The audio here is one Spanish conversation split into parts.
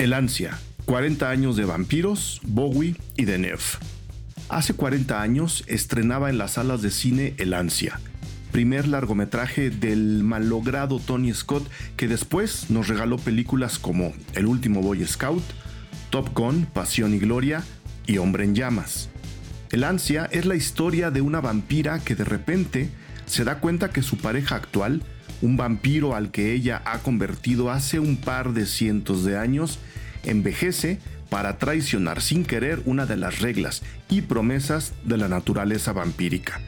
El ansia, 40 años de vampiros, Bowie y de Neff. Hace 40 años estrenaba en las salas de cine El ansia, primer largometraje del malogrado Tony Scott que después nos regaló películas como El último Boy Scout, Top Gun, Pasión y Gloria y Hombre en Llamas. El ansia es la historia de una vampira que de repente se da cuenta que su pareja actual, un vampiro al que ella ha convertido hace un par de cientos de años, envejece para traicionar sin querer una de las reglas y promesas de la naturaleza vampírica.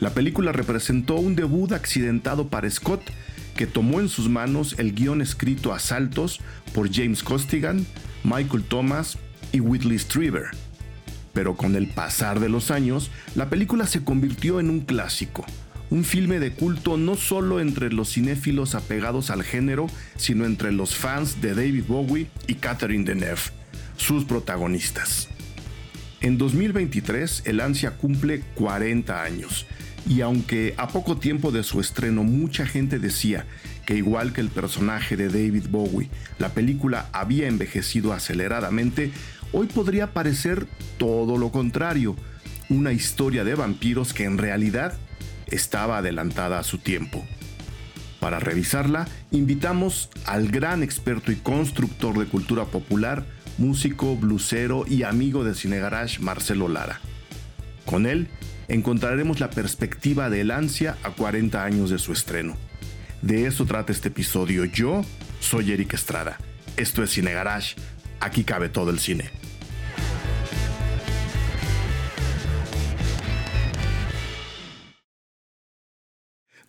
La película representó un debut accidentado para Scott, que tomó en sus manos el guion escrito a saltos por James Costigan, Michael Thomas y Whitley Strieber. Pero con el pasar de los años, la película se convirtió en un clásico, un filme de culto no solo entre los cinéfilos apegados al género, sino entre los fans de David Bowie y Catherine Deneuve, sus protagonistas. En 2023, El Ansia cumple 40 años, y aunque a poco tiempo de su estreno mucha gente decía que igual que el personaje de David Bowie, la película había envejecido aceleradamente, hoy podría parecer todo lo contrario, una historia de vampiros que en realidad estaba adelantada a su tiempo. Para revisarla, invitamos al gran experto y constructor de cultura popular, músico, blusero y amigo de Cine Garage, Marcelo Lara. Con él encontraremos la perspectiva del ansia a 40 años de su estreno. De eso trata este episodio. Yo soy Eric Estrada. Esto es Cine Garage. Aquí cabe todo el cine.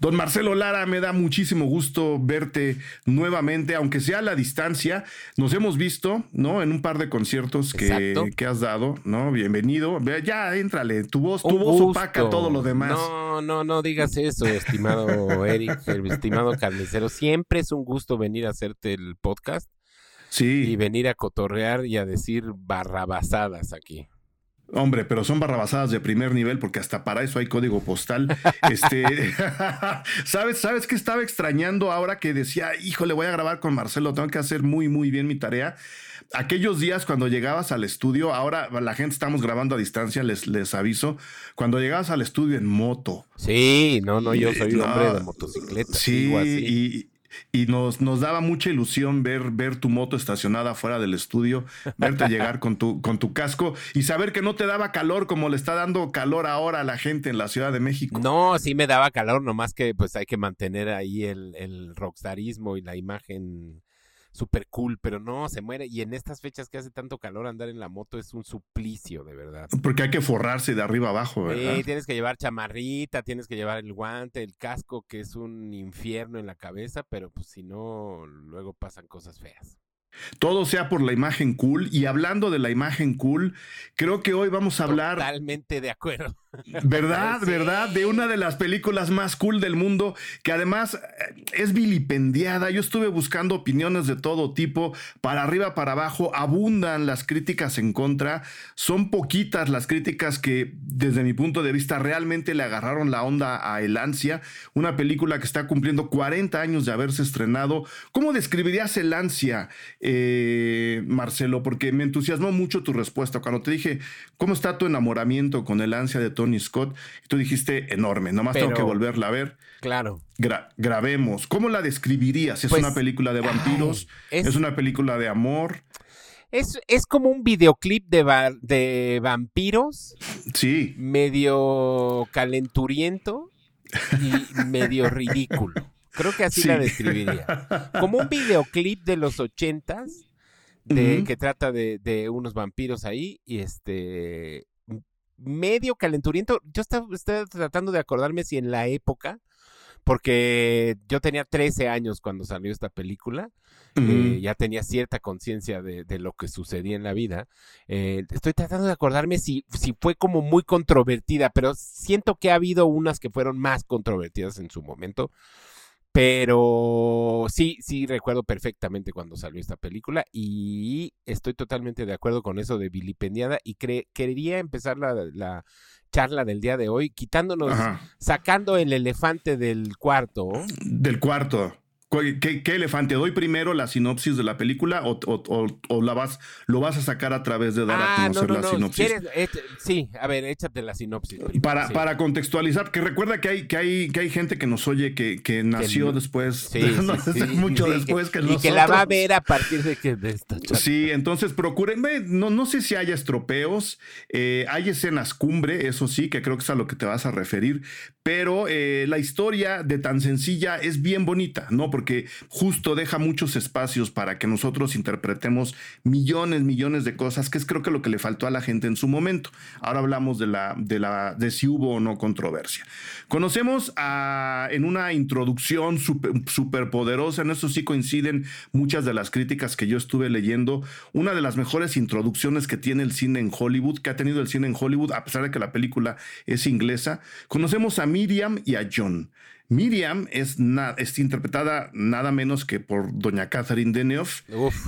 Don Marcelo Lara, me da muchísimo gusto verte nuevamente, aunque sea a la distancia. Nos hemos visto, ¿no? En un par de conciertos que, que has dado, ¿no? Bienvenido. Ya, éntrale, tu voz, tu voz opaca todo lo demás. No, no, no digas eso, estimado Eric, estimado carnicero. Siempre es un gusto venir a hacerte el podcast. Sí. Y venir a cotorrear y a decir barrabasadas aquí. Hombre, pero son barrabasadas de primer nivel porque hasta para eso hay código postal. este, ¿sabes, ¿Sabes qué estaba extrañando ahora que decía, híjole, voy a grabar con Marcelo, tengo que hacer muy, muy bien mi tarea? Aquellos días cuando llegabas al estudio, ahora la gente estamos grabando a distancia, les, les aviso, cuando llegabas al estudio en moto. Sí, no, no, yo soy un hombre de motocicleta. Sí, y, y nos, nos daba mucha ilusión ver, ver tu moto estacionada fuera del estudio, verte llegar con tu, con tu casco y saber que no te daba calor como le está dando calor ahora a la gente en la Ciudad de México. No, sí me daba calor, nomás que pues hay que mantener ahí el, el rockstarismo y la imagen súper cool, pero no, se muere. Y en estas fechas que hace tanto calor, andar en la moto es un suplicio, de verdad. Porque hay que forrarse de arriba abajo, ¿verdad? Sí, tienes que llevar chamarrita, tienes que llevar el guante, el casco, que es un infierno en la cabeza, pero pues si no, luego pasan cosas feas. Todo sea por la imagen cool. Y hablando de la imagen cool, creo que hoy vamos a hablar. Totalmente de acuerdo. ¿Verdad? ¿Verdad? De una de las películas más cool del mundo, que además eh, es vilipendiada. Yo estuve buscando opiniones de todo tipo, para arriba, para abajo, abundan las críticas en contra. Son poquitas las críticas que, desde mi punto de vista, realmente le agarraron la onda a El Ansia, una película que está cumpliendo 40 años de haberse estrenado. ¿Cómo describirías El Ansia, eh, Marcelo? Porque me entusiasmó mucho tu respuesta cuando te dije, ¿cómo está tu enamoramiento con El Ansia de todo Tony Scott. Y tú dijiste enorme, nomás tengo que volverla a ver. Claro. grabemos. ¿Cómo la describirías? ¿Es pues, una película de vampiros? es, una película de amor? Es, es como un videoclip de, de vampiros. Sí. Medio calenturiento y medio ridículo. Creo que así la describiría. Como un videoclip de los ochentas. De, que trata de, de, unos vampiros ahí y este medio calenturiento. Yo estaba, tratando de acordarme si en la época, porque yo tenía 13 años cuando salió esta película, eh, ya tenía cierta conciencia de, lo que sucedía en la vida. Eh, estoy tratando de acordarme si, si fue como muy controvertida, pero siento que ha habido unas que fueron más controvertidas en su momento. Pero sí, sí recuerdo perfectamente cuando salió esta película y estoy totalmente de acuerdo con eso de vilipendiada y quería empezar la, charla del día de hoy quitándonos, sacando el elefante del cuarto. Del cuarto. ¿Qué, elefante? ¿Doy primero la sinopsis de la película o, la vas, lo vas a sacar a través de dar a ah, conocer la sinopsis? sí, a ver, échate la sinopsis. para, para contextualizar, que recuerda que hay, que hay, que hay gente que nos oye que, que nació después, mucho después que nosotros. Y que la va a ver a partir de que de esta Sí, entonces procúrenme, no, no sé si haya estropeos, eh, hay escenas cumbre, eso sí, que creo que es a lo que te vas a referir, pero eh, la historia de tan sencilla es bien bonita, ¿no? Porque porque justo deja muchos espacios para que nosotros interpretemos millones, millones de cosas, que es creo que lo que le faltó a la gente en su momento. Ahora hablamos de la de la de si hubo o no controversia. Conocemos en una introducción súper poderosa, en eso sí coinciden muchas de las críticas que yo estuve leyendo, una de las mejores introducciones que tiene el cine en Hollywood, que ha tenido el cine en Hollywood, a pesar de que la película es inglesa. Conocemos a Miriam y a John. Miriam es, es, interpretada nada menos que por doña Catherine Deneuve,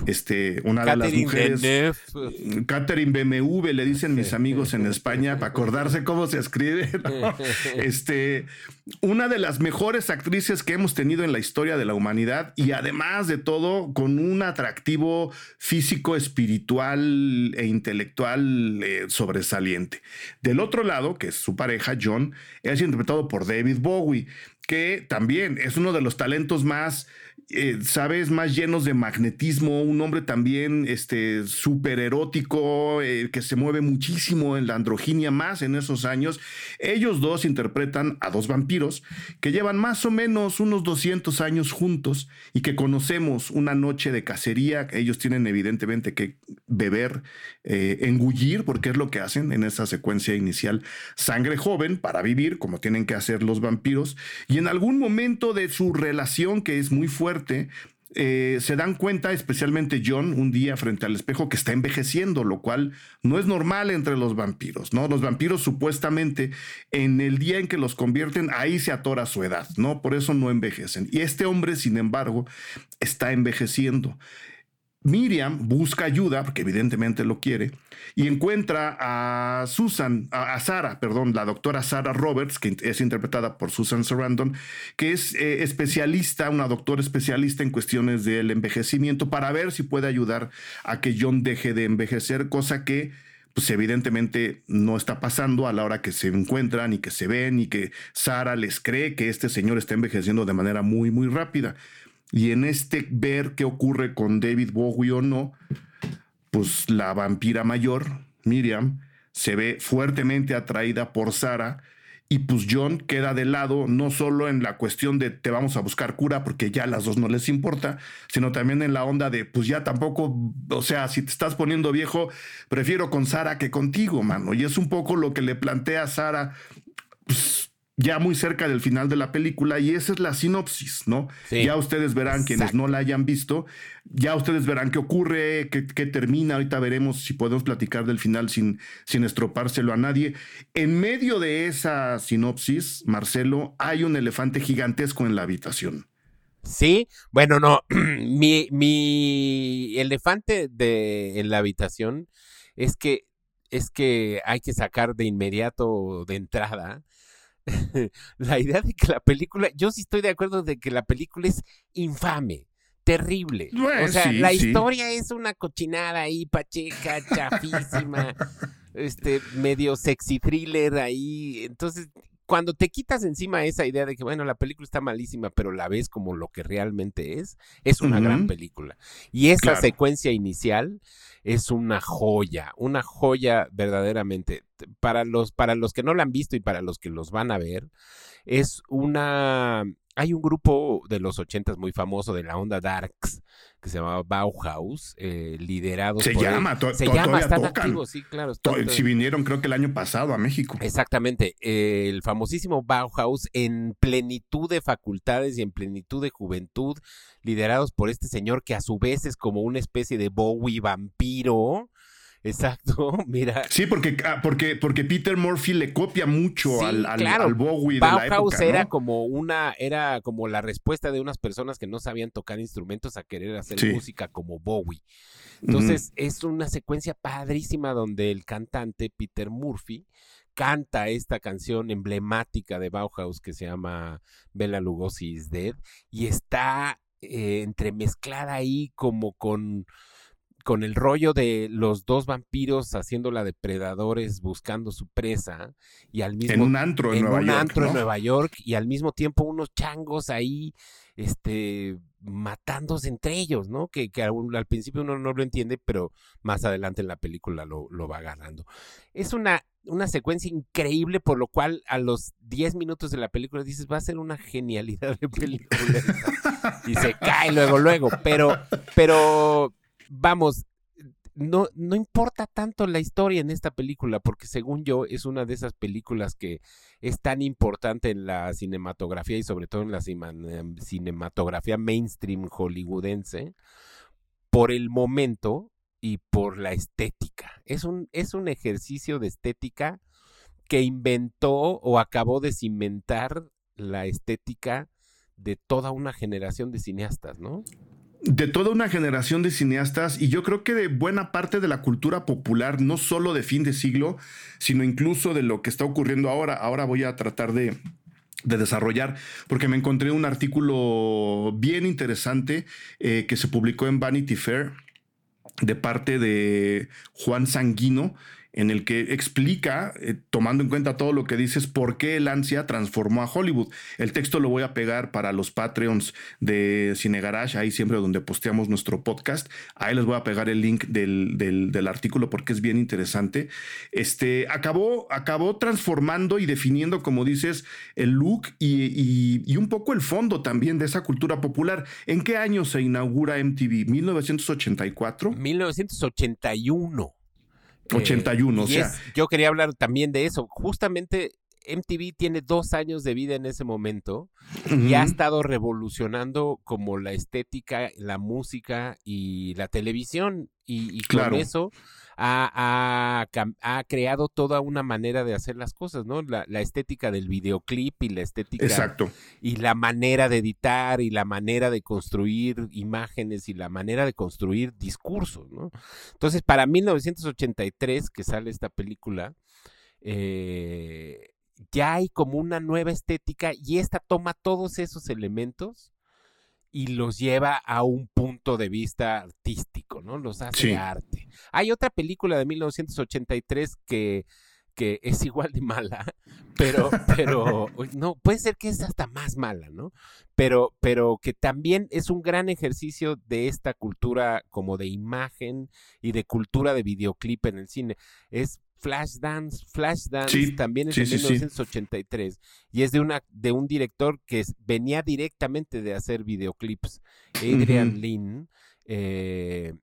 este, una de las mujeres. Deneuve. Catherine BMW, le dicen mis amigos en España, para acordarse cómo se escribe. este, una de las mejores actrices que hemos tenido en la historia de la humanidad y además de todo, con un atractivo físico, espiritual e intelectual eh, sobresaliente. Del otro lado, que es su pareja, John, es interpretado por David Bowie que también es uno de los talentos más, eh, sabes, más llenos de magnetismo, un hombre también este, súper erótico, eh, que se mueve muchísimo en la androginia más en esos años. Ellos dos interpretan a dos vampiros que llevan más o menos unos 200 años juntos y que conocemos una noche de cacería. Ellos tienen evidentemente que beber, eh, engullir, porque es lo que hacen en esa secuencia inicial, sangre joven para vivir, como tienen que hacer los vampiros. Y en algún momento de su relación, que es muy fuerte, eh, se dan cuenta, especialmente John, un día frente al espejo, que está envejeciendo, lo cual no es normal entre los vampiros, ¿no? Los vampiros supuestamente en el día en que los convierten, ahí se atora su edad, ¿no? Por eso no envejecen. Y este hombre, sin embargo, está envejeciendo. Miriam busca ayuda, porque evidentemente lo quiere, y encuentra a Susan, a, Sara, perdón, la doctora Sara Roberts, que es interpretada por Susan Sarandon, que es eh, especialista, una doctora especialista en cuestiones del envejecimiento, para ver si puede ayudar a que John deje de envejecer, cosa que pues evidentemente no está pasando a la hora que se encuentran y que se ven y que Sara les cree que este señor está envejeciendo de manera muy, muy rápida. Y en este ver qué ocurre con David Bowie o no, pues la vampira mayor, Miriam, se ve fuertemente atraída por Sara y pues John queda de lado no solo en la cuestión de te vamos a buscar cura porque ya a las dos no les importa, sino también en la onda de pues ya tampoco, o sea, si te estás poniendo viejo, prefiero con Sara que contigo, mano. Y es un poco lo que le plantea Sara, pues ya muy cerca del final de la película y esa es la sinopsis, ¿no? Ya ustedes verán quienes no la hayan visto, ya ustedes verán qué ocurre, qué, termina, ahorita veremos si podemos platicar del final sin, sin estropárselo a nadie. En medio de esa sinopsis, Marcelo, hay un elefante gigantesco en la habitación. Sí, bueno, no, mi, mi elefante de, en la habitación es que, es que hay que sacar de inmediato, de entrada, la idea de que la película, yo sí estoy de acuerdo de que la película es infame, terrible. o sea, la historia es una cochinada ahí, pacheca, chafísima, este, medio sexy thriller ahí. Entonces, cuando te quitas encima esa idea de que, bueno, la película está malísima, pero la ves como lo que realmente es, es una gran película. Y esa secuencia inicial es una joya, una joya verdaderamente. Para los, para los que no la han visto y para los que los van a ver, es una hay un grupo de los ochentas muy famoso de la onda Darks que se llamaba Bauhaus, eh, liderado se llama, se llama, están activos, sí, claro. si vinieron creo que el año pasado a México. Exactamente, el famosísimo Bauhaus en plenitud de facultades y en plenitud de juventud, liderados por este señor que a su vez es como una especie de Bowie vampiro Exacto, mira. Sí, porque, ah, porque, porque Peter Murphy le copia mucho al, al, Bowie de la época, era como una, era como la respuesta de unas personas que no sabían tocar instrumentos a querer hacer música como Bowie. Entonces, es una secuencia padrísima donde el cantante Peter Murphy canta esta canción emblemática de Bauhaus que se llama Bella Lugosi is Dead y está eh, entremezclada ahí como con con el rollo de los dos vampiros haciéndola depredadores buscando su presa y al mismo en un antro en, Nueva un York, antro en Nueva York y al mismo tiempo unos changos ahí este matándose entre ellos, ¿no? Que, que al, principio uno no lo entiende, pero más adelante en la película lo, lo va agarrando. Es una, una secuencia increíble, por lo cual a los 10 minutos de la película dices, va a ser una genialidad de película. y se cae luego, luego. Pero, pero vamos, no, no importa tanto la historia en esta película, porque según yo es una de esas películas que es tan importante en la cinematografía y sobre todo en la em, cinematografía mainstream hollywoodense, por el momento y por la estética. Es un, es un ejercicio de estética que inventó o acabó de cimentar la estética de toda una generación de cineastas, ¿no? De toda una generación de cineastas y yo creo que de buena parte de la cultura popular, no solo de fin de siglo, sino incluso de lo que está ocurriendo ahora. Ahora voy a tratar de, desarrollar, porque me encontré un artículo bien interesante eh, que se publicó en Vanity Fair de parte de Juan Sanguino, en el que explica, eh, tomando en cuenta todo lo que dices, por qué el ansia transformó a Hollywood. El texto lo voy a pegar para los Patreons de Cine Garage, ahí siempre donde posteamos nuestro podcast. Ahí les voy a pegar el link del, artículo porque es bien interesante. Este, acabó, acabó transformando y definiendo, como dices, el look y, y un poco el fondo también de esa cultura popular. ¿En qué año se inaugura MTV? ¿1984? 1981. 81, o sea. yo quería hablar también de eso. Justamente MTV tiene dos años de vida en ese momento y ha estado revolucionando como la estética, la música y la televisión. Y, con eso ha, creado toda una manera de hacer las cosas, ¿no? La, estética del videoclip y la estética. Exacto. Y la manera de editar y la manera de construir imágenes y la manera de construir discursos, ¿no? Entonces, para 1983, que sale esta película, eh, ya hay como una nueva estética y esta toma todos esos elementos y los lleva a un punto de vista artístico, ¿no? Los hace arte. Hay otra película de 1983 que, que es igual de mala, pero, pero, no, puede ser que es hasta más mala, ¿no? Pero, pero que también es un gran ejercicio de esta cultura como de imagen y de cultura de videoclip en el cine. Es Flashdance, Flashdance también es de 1983 y es de una de un director que venía directamente de hacer videoclips, Adrian Lin, eh,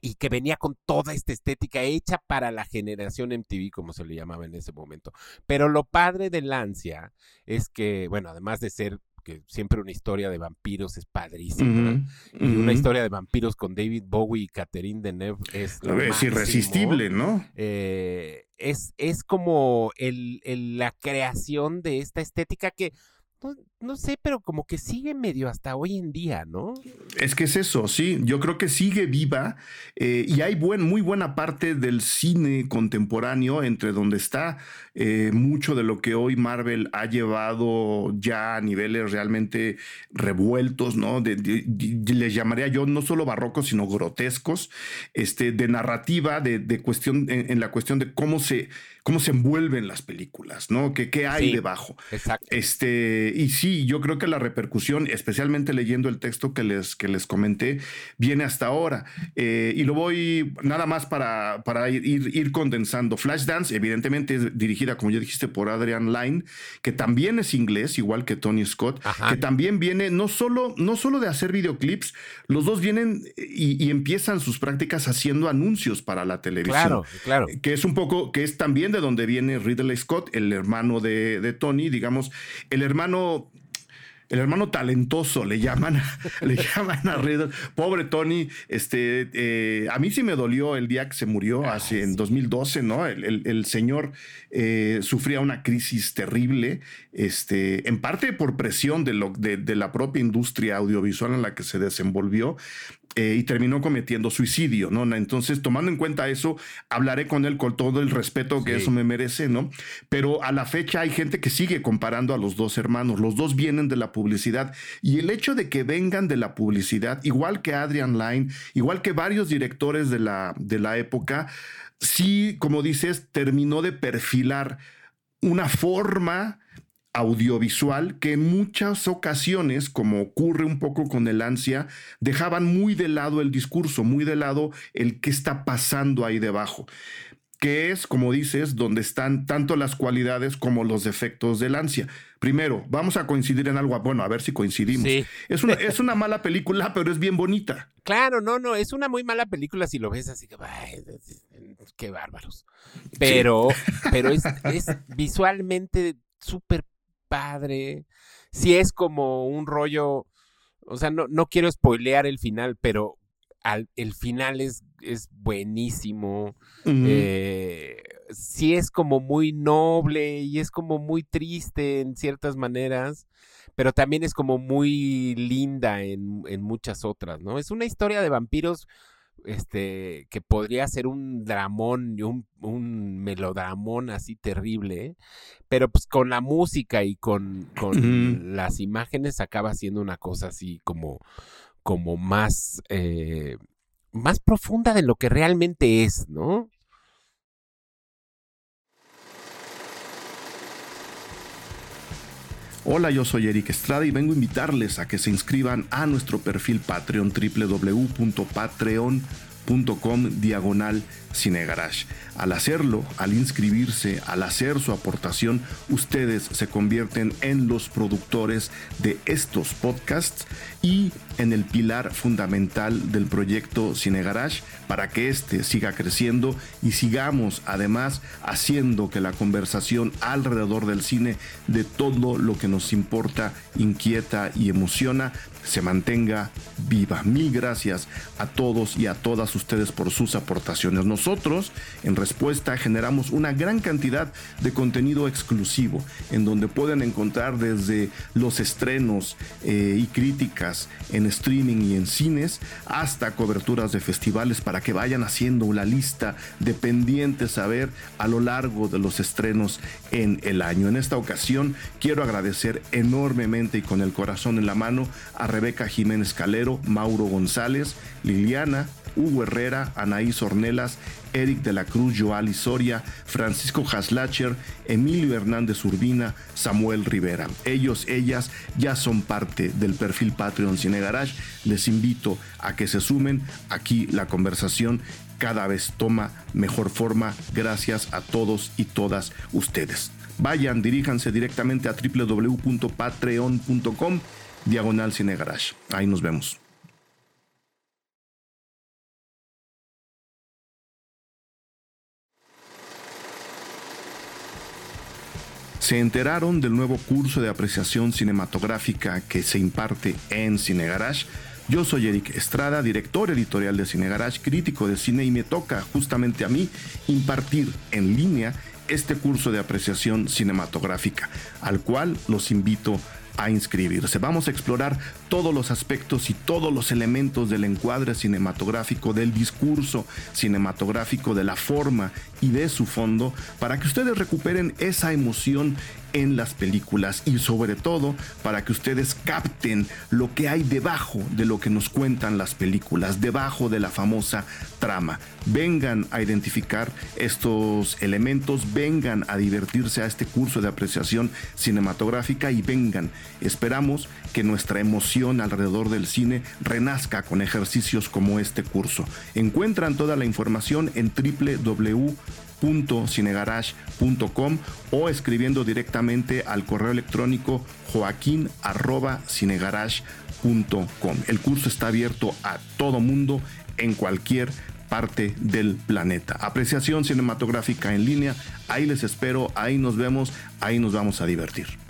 y que venía con toda esta estética hecha para la generación MTV, como se le llamaba en ese momento. Pero lo padre de Lancia es que, bueno, además de ser que siempre una historia de vampiros es padrísima. Y una historia de vampiros con David Bowie y Catherine Deneuve es... es irresistible, ¿no? Eh, es, es como el, la creación de esta estética que no, sé, pero como que sigue medio hasta hoy en día, ¿no? Es que es eso, sí, yo creo que sigue viva eh, y hay buen, muy buena parte del cine contemporáneo entre donde está eh, mucho de lo que hoy Marvel ha llevado ya a niveles realmente revueltos, ¿no? les llamaría yo no solo barrocos, sino grotescos, este, de narrativa, de, cuestión, en, la cuestión de cómo se, cómo se envuelven las películas, ¿no? ¿Qué, qué hay debajo? Exacto. Este, y sí, yo creo que la repercusión, especialmente leyendo el texto que les, que les comenté, viene hasta ahora. Eh, y lo voy nada más para, para ir, ir, condensando. Flashdance, evidentemente, es dirigida, como ya dijiste, por Adrian Lyne, que también es inglés, igual que Tony Scott, que también viene no solo, no solo de hacer videoclips, los dos vienen y, empiezan sus prácticas haciendo anuncios para la televisión. Claro, claro. Que es un poco, que es también de donde viene Ridley Scott, el hermano de, de Tony, digamos, el hermano el hermano talentoso, le llaman, le llaman a Riddle. Pobre Tony, este, eh, a mí sí me dolió el día que se murió, ah, hace en 2012, ¿no? El, señor eh, sufría una crisis terrible, este, en parte por presión de, lo, de, la propia industria audiovisual en la que se desenvolvió. Eh, y terminó cometiendo suicidio, ¿no? Entonces, tomando en cuenta eso, hablaré con él con todo el respeto que eso me merece, ¿no? Pero a la fecha hay gente que sigue comparando a los dos hermanos. Los dos vienen de la publicidad y el hecho de que vengan de la publicidad, igual que Adrian Lyne, igual que varios directores de la, de la época, sí, como dices, terminó de perfilar una forma audiovisual que en muchas ocasiones, como ocurre un poco con el ansia, dejaban muy de lado el discurso, muy de lado el que está pasando ahí debajo que es, como dices, donde están tanto las cualidades como los defectos del ansia. Primero, vamos a coincidir en algo, bueno, a ver si coincidimos. Es, una, es una mala película, pero es bien bonita. Claro, no, no, es una muy mala película si lo ves así que, qué bárbaros. Pero, pero es, es visualmente súper padre. Si es como un rollo, o sea, no, no quiero spoilear el final, pero al, el final es, es buenísimo. Eh, sí es como muy noble y es como muy triste en ciertas maneras, pero también es como muy linda en, en muchas otras, ¿no? Es una historia de vampiros este, que podría ser un dramón, un, un melodramón así terrible, pero pues con la música y con, con las imágenes acaba siendo una cosa así como, como más, eh, más profunda de lo que realmente es, ¿no? Hola, yo soy Eric Estrada y vengo a invitarles a que se inscriban a nuestro perfil Patreon www.patreon.com diagonal Cinegarage. Al hacerlo, al inscribirse, al hacer su aportación, ustedes se convierten en los productores de estos podcasts y en el pilar fundamental del proyecto Cine Garage para que éste siga creciendo y sigamos además haciendo que la conversación alrededor del cine de todo lo que nos importa, inquieta y emociona se mantenga viva. Mil gracias a todos y a todas ustedes por sus aportaciones. Nosotros, en respuesta, generamos una gran cantidad de contenido exclusivo, en donde pueden encontrar desde los estrenos eh, y críticas en streaming y en cines, hasta coberturas de festivales para que vayan haciendo una lista de pendientes a ver a lo largo de los estrenos en el año. En esta ocasión, quiero agradecer enormemente y con el corazón en la mano a Rebeca Jiménez Calero, Mauro González, Liliana, Hugo Herrera, Anaís Ornelas, Eric de la Cruz, Joali Soria, Francisco Haslacher, Emilio Hernández Urbina, Samuel Rivera. Ellos, ellas ya son parte del perfil Patreon Cine Garage. Les invito a que se sumen. Aquí la conversación cada vez toma mejor forma gracias a todos y todas ustedes. Vayan, diríjanse directamente a www.patreon.com diagonal Cine Garage. Ahí nos vemos. se enteraron del nuevo curso de apreciación cinematográfica que se imparte en Cine Garage. Yo soy Eric Estrada, director editorial de Cine Garage, crítico de cine y me toca justamente a mí impartir en línea este curso de apreciación cinematográfica, al cual los invito a inscribirse. Vamos a explorar todos los aspectos y todos los elementos del encuadre cinematográfico, del discurso cinematográfico, de la forma y de su fondo, para que ustedes recuperen esa emoción en las películas y sobre todo para que ustedes capten lo que hay debajo de lo que nos cuentan las películas, debajo de la famosa trama. Vengan a identificar estos elementos, vengan a divertirse a este curso de apreciación cinematográfica y vengan. Esperamos que nuestra emoción alrededor del cine renazca con ejercicios como este curso. Encuentran toda la información en www cinegarage.com o escribiendo directamente al correo electrónico joaquín.cinegarage.com. El curso está abierto a todo mundo en cualquier parte del planeta. Apreciación cinematográfica en línea, ahí les espero, ahí nos vemos, ahí nos vamos a divertir.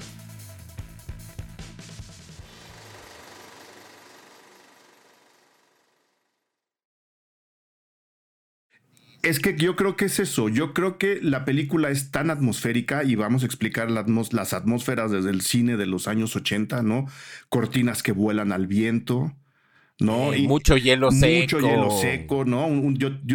Es que yo creo que es eso. Yo creo que la película es tan atmosférica y vamos a explicar las atmósferas desde el cine de los años 80, ¿no? Cortinas que vuelan al viento, ¿no? Eh, mucho hielo seco. Mucho hielo seco, ¿no?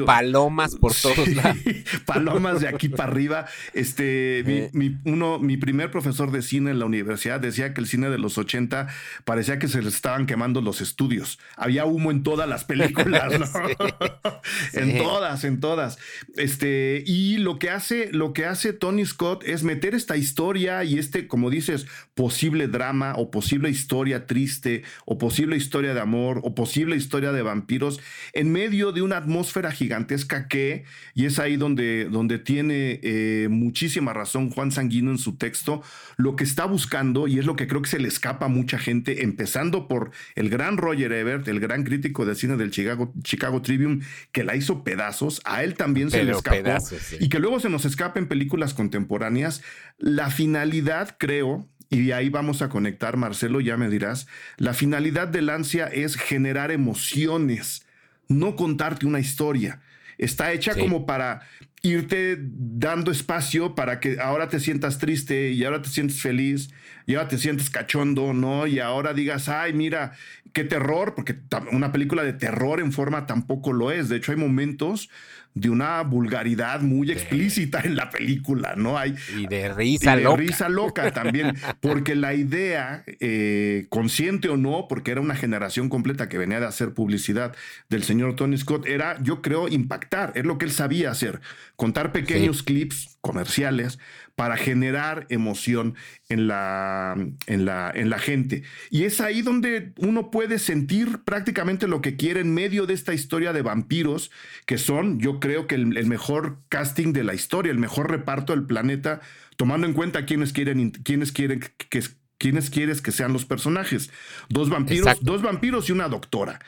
Palomas por todos lados. Palomas de aquí para arriba. Este, eh. mi, uno, mi primer profesor de cine en la universidad decía que el cine de los 80 parecía que se les estaban quemando los estudios. Había humo en todas las películas, ¿no? en todas, en todas. Este, y lo que hace, lo que hace Tony Scott es meter esta historia y este, como dices, posible drama o posible historia triste o posible historia de amor posible historia de vampiros en medio de una atmósfera gigantesca que, y es ahí donde, donde tiene eh, muchísima razón Juan Sanguino en su texto, lo que está buscando, y es lo que creo que se le escapa a mucha gente, empezando por el gran Roger Ebert, el gran crítico de cine del Chicago, Chicago Tribune, que la hizo pedazos, a él también se le escapó, y que luego se nos escapa en películas contemporáneas, la finalidad, creo, y ahí vamos a conectar, Marcelo, ya me dirás, la finalidad del ansia es generar emociones, no contarte una historia. Está hecha como para irte dando espacio para que ahora te sientas triste y ahora te sientes feliz y ahora te sientes cachondo, ¿no? Y ahora digas, ay, mira, qué terror, porque una película de terror en forma tampoco lo es. De hecho, hay momentos de una vulgaridad muy explícita en la película, ¿no? Hay, y de risa y de risa loca también, porque la idea, eh, consciente o no, porque era una generación completa que venía de hacer publicidad del señor Tony Scott, era, yo creo, impactar, es lo que él sabía hacer, contar pequeños clips comerciales para generar emoción en la, en, la, en la gente. Y es ahí donde uno puede sentir prácticamente lo que quiere en medio de esta historia de vampiros, que son, yo creo que el, mejor casting de la historia, el mejor reparto del planeta, tomando en cuenta quiénes quieren, quiénes quieren que, quiénes quieres que sean los personajes. Dos vampiros, dos vampiros y una doctora.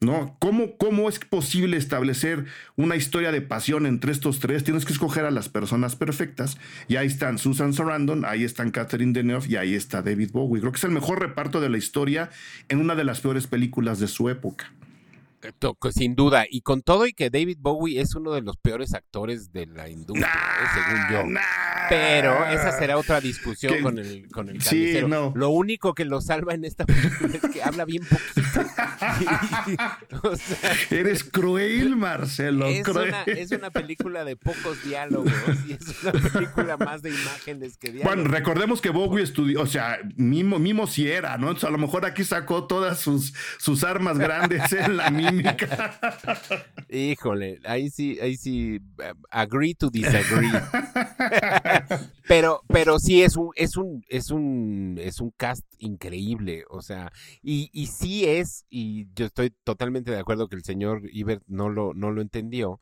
¿no? ¿Cómo, ¿Cómo es posible establecer una historia de pasión entre estos tres? Tienes que escoger a las personas perfectas. Y ahí están Susan Sarandon, ahí están Catherine Deneuve y ahí está David Bowie. Creo que es el mejor reparto de la historia en una de las peores películas de su época. Sin duda, y con todo y que David Bowie es uno de los peores actores de la industria, ¿eh? según yo. Pero esa será otra discusión con el con el sí, no. Lo único que lo salva en esta película es que habla bien poquito. Eres cruel, Marcelo. Es, Una, es una película de pocos diálogos y es una película más de imágenes que diálogos. Bueno, recordemos que Bowie estudió, o sea, Mimo, Mimo sí era, ¿no? Entonces a lo mejor aquí sacó todas sus, sus armas grandes en la Híjole, ahí sí, ahí sí, agree to disagree. pero, pero sí es un, es un, es un, es un cast increíble, o sea, y, y sí es, y yo estoy totalmente de acuerdo que el señor Ibert no lo, no lo entendió,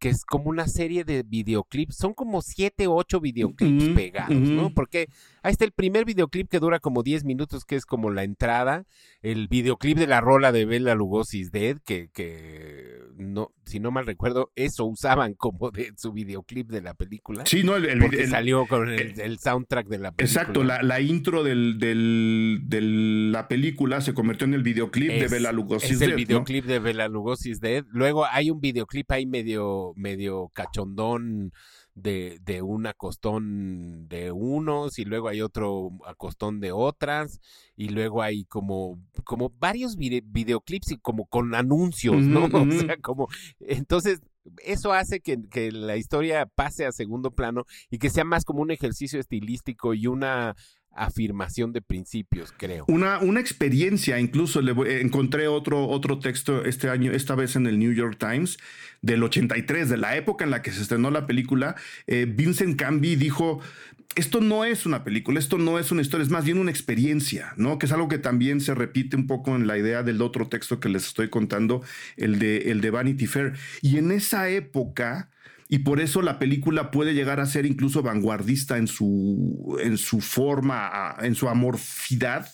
que es como una serie de videoclips, son como siete, ocho videoclips pegados, ¿no? Porque ahí está el primer videoclip que dura como 10 minutos, que es como la entrada, el videoclip de la rola de Bella Lugosi's Dead, que, que no, si no mal recuerdo, eso usaban como de su videoclip de la película. Sí, no, el, el, salió con el, soundtrack de la película. Exacto, la, intro del, de la película se convirtió en el videoclip de Bella Lugosi's Dead. Es el videoclip de Bella Lugosi's Dead. Luego hay un videoclip ahí medio, medio cachondón de, de un acostón de unos y luego hay otro acostón de otras y luego hay como, como varios videoclips y como con anuncios, ¿no? O sea, como, entonces eso hace que, que, la historia pase a segundo plano y que sea más como un ejercicio estilístico y una afirmación de principios, creo. Una, una experiencia, incluso le encontré otro, otro texto este año, esta vez en el New York Times, del 83, de la época en la que se estrenó la película. Eh, Vincent Camby dijo, esto no es una película, esto no es una historia, es más bien una experiencia, ¿no? Que es algo que también se repite un poco en la idea del otro texto que les estoy contando, el de, el de Vanity Fair. Y en esa época y por eso la película puede llegar a ser incluso vanguardista en su, en su forma, en su amorfidad,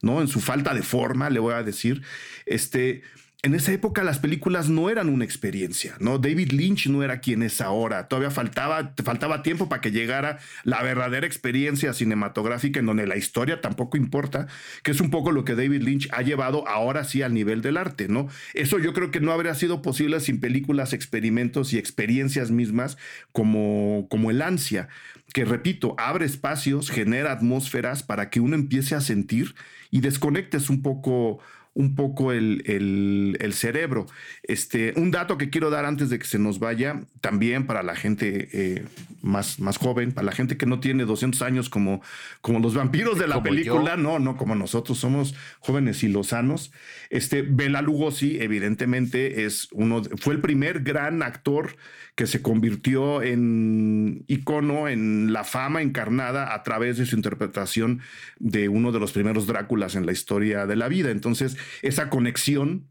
¿no? En su falta de forma, le voy a decir. Este, en esa época las películas no eran una experiencia, ¿no? David Lynch no era quien es ahora. Todavía faltaba, faltaba tiempo para que llegara la verdadera experiencia cinematográfica en donde la historia tampoco importa, que es un poco lo que David Lynch ha llevado ahora sí al nivel del arte, ¿no? Eso yo creo que no habría sido posible sin películas, experimentos y experiencias mismas como, como el ansia, que repito, abre espacios, genera atmósferas para que uno empiece a sentir y desconectes un poco un poco el, cerebro. Este, un dato que quiero dar antes de que se nos vaya, también para la gente eh, más, más joven, para la gente que no tiene 200 años como, como los vampiros de la película, no, no como nosotros, somos jóvenes y lozanos. Este, Bela Lugosi, evidentemente, es uno, fue el primer gran actor que se convirtió en icono, en la fama encarnada a través de su interpretación de uno de los primeros Dráculas en la historia de la vida. Entonces, esa conexión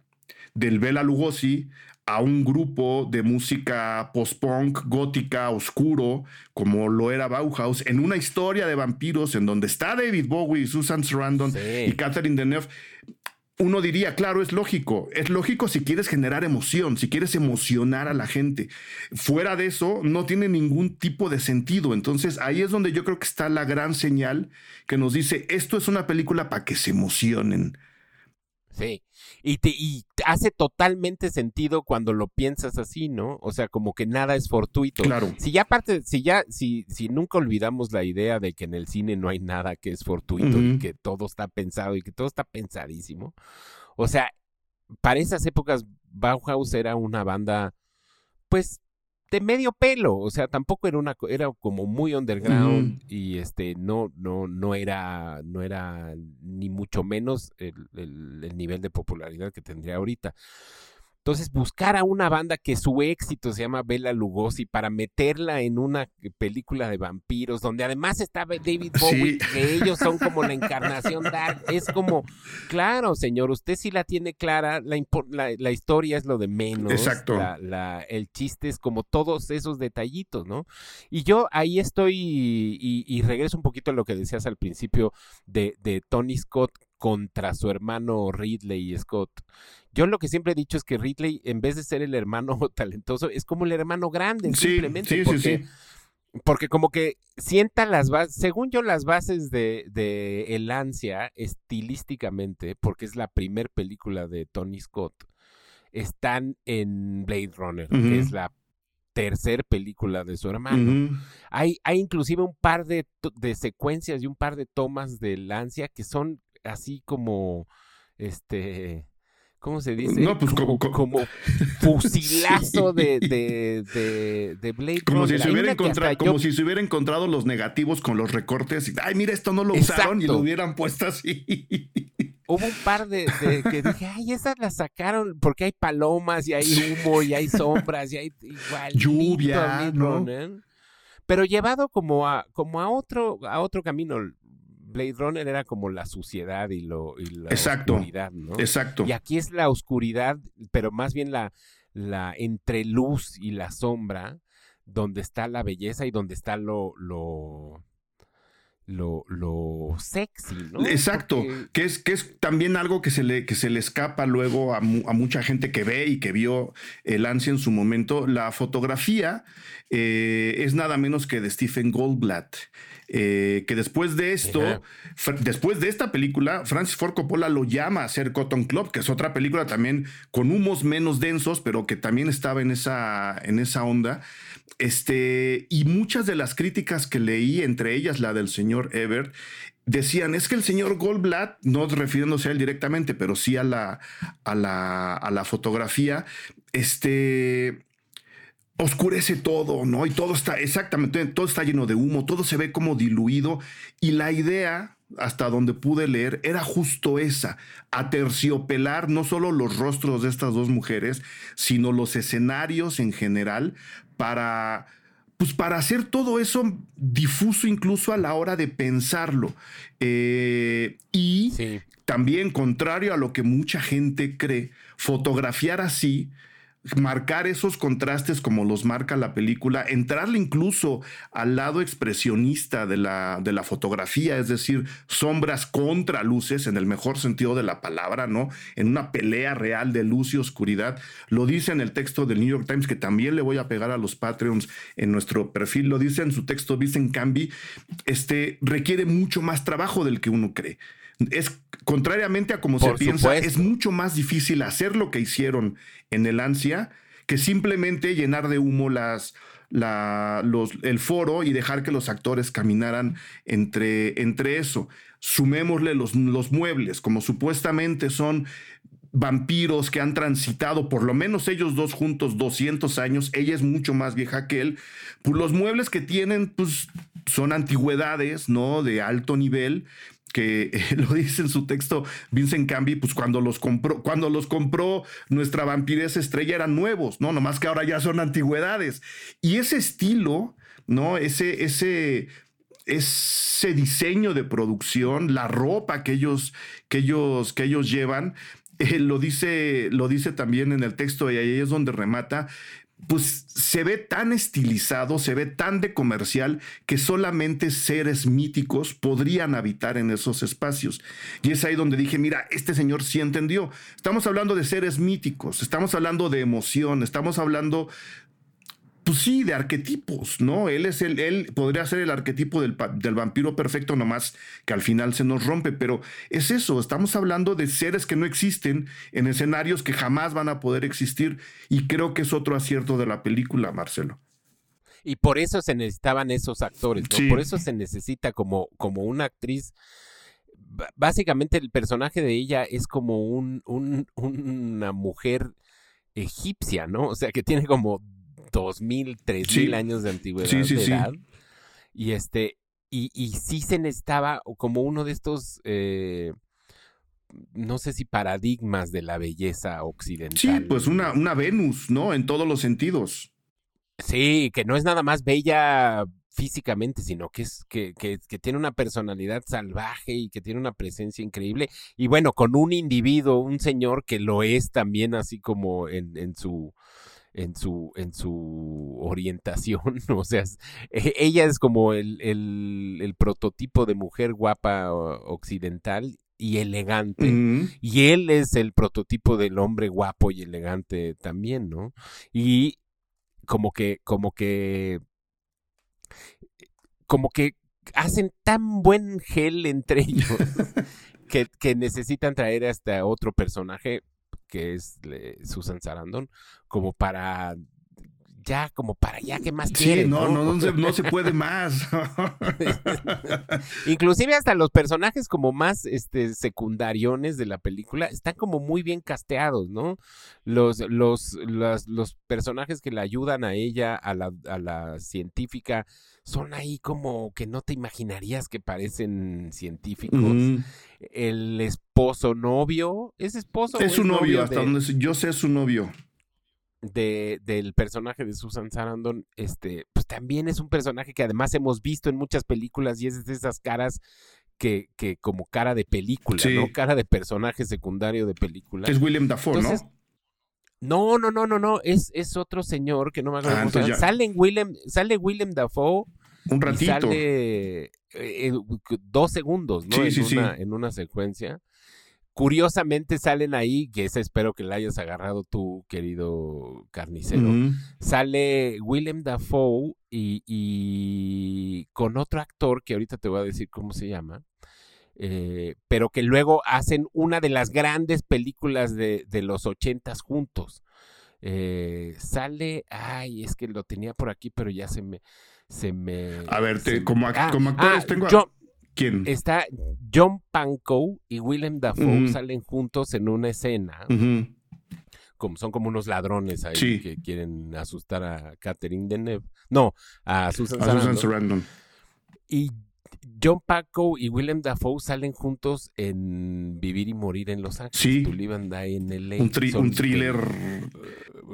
del Bela Lugosi a un grupo de música post-punk, gótica, oscuro, como lo era Bauhaus, en una historia de vampiros en donde está David Bowie, Susan Sarandon y Catherine Deneuve, uno diría, claro, es lógico. Es lógico si quieres generar emoción, si quieres emocionar a la gente. Fuera de eso, no tiene ningún tipo de sentido. Entonces, ahí es donde yo creo que está la gran señal que nos dice, esto es una película para que se emocionen. Sí, y, te, y hace totalmente sentido cuando lo piensas así, ¿no? O sea, como que nada es fortuito. Claro. Si ya aparte, si ya, si, si nunca olvidamos la idea de que en el cine no hay nada que es fortuito y que todo está pensado y que todo está pensadísimo. O sea, para esas épocas Bauhaus era una banda, pues, de medio pelo, o sea, tampoco era una era como muy underground y este no no no era no era ni mucho menos el, el nivel de popularidad que tendría ahorita. Entonces, buscar a una banda que su éxito se llama Bela Lugosi para meterla en una película de vampiros, donde además está David Bowie, que ellos son como la encarnación dark, es como, claro, señor, usted sí la tiene clara, la, la, historia es lo de menos. Exacto. el chiste es como todos esos detallitos, ¿no? Y yo ahí estoy y, regreso un poquito a lo que decías al principio de, de Tony Scott contra su hermano Ridley Scott. Yo lo que siempre he dicho es que Ridley, en vez de ser el hermano talentoso, es como el hermano grande, simplemente. Sí, porque, sí, porque como que sienta las bases, según yo, las bases de, de El Ansia, estilísticamente, porque es la primer película de Tony Scott, están en Blade Runner, que es la tercer película de su hermano. hay, hay inclusive un par de, de secuencias y un par de tomas del Ansia que son así como, este, ¿cómo se dice? No, pues como, como, fusilazo de, de, de, Blade como Si se hubiera encontrado, Como si se hubiera encontrado los negativos con los recortes y, ay, mira, esto no lo usaron y lo hubieran puesto así. Hubo un par de, que dije, ay, esas las sacaron porque hay palomas y hay humo y hay sombras y hay igual. Lluvia, ¿no? Pero llevado como a, como a otro, a otro camino. Blade Runner era como la suciedad y, lo, y la oscuridad, ¿no? Exacto. Y aquí es la oscuridad, pero más bien la, la entre luz y la sombra, donde está la belleza y donde está lo, lo, lo, lo sexy, ¿no? Exacto, que, es, que es también algo que se le, que se le escapa luego a, mucha gente que ve y que vio el ansia en su momento. La fotografía eh, es nada menos que de Stephen Goldblatt. Eh, que después de esto, después de esta película, Francis Ford Coppola lo llama a hacer Cotton Club, que es otra película también con humos menos densos, pero que también estaba en esa, en esa onda. Este, y muchas de las críticas que leí, entre ellas la del señor Ebert, decían, es que el señor Goldblatt, no refiriéndose a él directamente, pero sí a la, a la, a la fotografía, este, oscurece todo, ¿no? Y todo está, exactamente, todo está lleno de humo, todo se ve como diluido. Y la idea, hasta donde pude leer, era justo esa, aterciopelar no solo los rostros de estas dos mujeres, sino los escenarios en general para... Pues para hacer todo eso difuso incluso a la hora de pensarlo. Eh, y también, contrario a lo que mucha gente cree, fotografiar así marcar esos contrastes como los marca la película, entrarle incluso al lado expresionista de la, de la fotografía, es decir, sombras contra luces en el mejor sentido de la palabra, ¿no? En una pelea real de luz y oscuridad. Lo dice en el texto del New York Times, que también le voy a pegar a los Patreons en nuestro perfil, lo dice en su texto Vincent Camby, este requiere mucho más trabajo del que uno cree. Es contrariamente a como se piensa, es mucho más difícil hacer lo que hicieron en el ansia que simplemente llenar de humo las, los, el foro y dejar que los actores caminaran entre, entre eso. Sumémosle los, los muebles, como supuestamente son vampiros que han transitado, por lo menos ellos dos juntos, 200 años, ella es mucho más vieja que él, pues los muebles que tienen, pues son antigüedades, ¿no? De alto nivel, que lo dice en su texto Vincent Camby, pues cuando los compró, cuando los compró nuestra vampiresa estrella eran nuevos, ¿no? Nomás que ahora ya son antigüedades. Y ese estilo, ¿no? Ese, ese, ese diseño de producción, la ropa que ellos, que ellos, que ellos llevan, eh, lo, dice, lo dice también en el texto y ahí es donde remata, pues se ve tan estilizado, se ve tan de comercial que solamente seres míticos podrían habitar en esos espacios. Y es ahí donde dije, mira, este señor sí entendió. Estamos hablando de seres míticos, estamos hablando de emoción, estamos hablando pues sí, de arquetipos, ¿no? Él es el, él podría ser el arquetipo del, del, vampiro perfecto, nomás que al final se nos rompe, pero es eso, estamos hablando de seres que no existen en escenarios que jamás van a poder existir y creo que es otro acierto de la película, Marcelo. Y por eso se necesitaban esos actores, ¿no? Por eso se necesita como, como una actriz. Básicamente el personaje de ella es como un, un, una mujer egipcia, ¿no? O sea, que tiene como dos mil, tres mil años de antigüedad de edad. Y este, y, y, sí se necesitaba como uno de estos, eh, no sé si paradigmas de la belleza occidental. Sí, pues una, una Venus, ¿no? En todos los sentidos. Sí, que no es nada más bella físicamente, sino que es que, que, que, tiene una personalidad salvaje y que tiene una presencia increíble. Y bueno, con un individuo, un señor que lo es también así como en, en su en su, en su orientación. O sea, e, ella es como el, el, prototipo de mujer guapa occidental y elegante. Y él es el prototipo del hombre guapo y elegante también, ¿no? Y como que, como que, como que hacen tan buen gel entre ellos que, que necesitan traer hasta otro personaje que es Susan Sarandon, como para ya, como para ya, ¿qué más sí, no, no, no, se, puede más. Inclusive hasta los personajes como más este, secundariones de la película están como muy bien casteados, ¿no? Los, los, los personajes que le ayudan a ella, a la, a la científica, son ahí como que no te imaginarías que parecen científicos. El esposo novio, ¿es esposo? Es su novio, hasta donde yo sé es su novio. De, del personaje de Susan Sarandon, este, pues también es un personaje que además hemos visto en muchas películas y es de esas caras que, que como cara de película, ¿no? Cara de personaje secundario de película. Es William Dafoe, ¿no? No, no, no, no, no, es, es otro señor que no me acuerdo ah, cómo Sale Willem, sale Willem Dafoe. Un ratito. sale eh, dos segundos, ¿no? en, una, en una secuencia. Curiosamente salen ahí, que esa espero que la hayas agarrado tú, querido carnicero. Sale Willem Dafoe y, y, con otro actor que ahorita te voy a decir cómo se llama. Eh, pero que luego hacen una de las grandes películas de, de los ochentas juntos. Eh, sale, ay, es que lo tenía por aquí, pero ya se me, se me. A ver, como, ah, actores ah, tengo. ¿Quién? Está John Pankow y Willem Dafoe salen juntos en una escena. Como, son como unos ladrones ahí que quieren asustar a Catherine Deneuve. No, a Susan, Sarandon. Y John Paco y Willem Dafoe salen juntos en Vivir y Morir en Los Ángeles. Sí. en un, un, thriller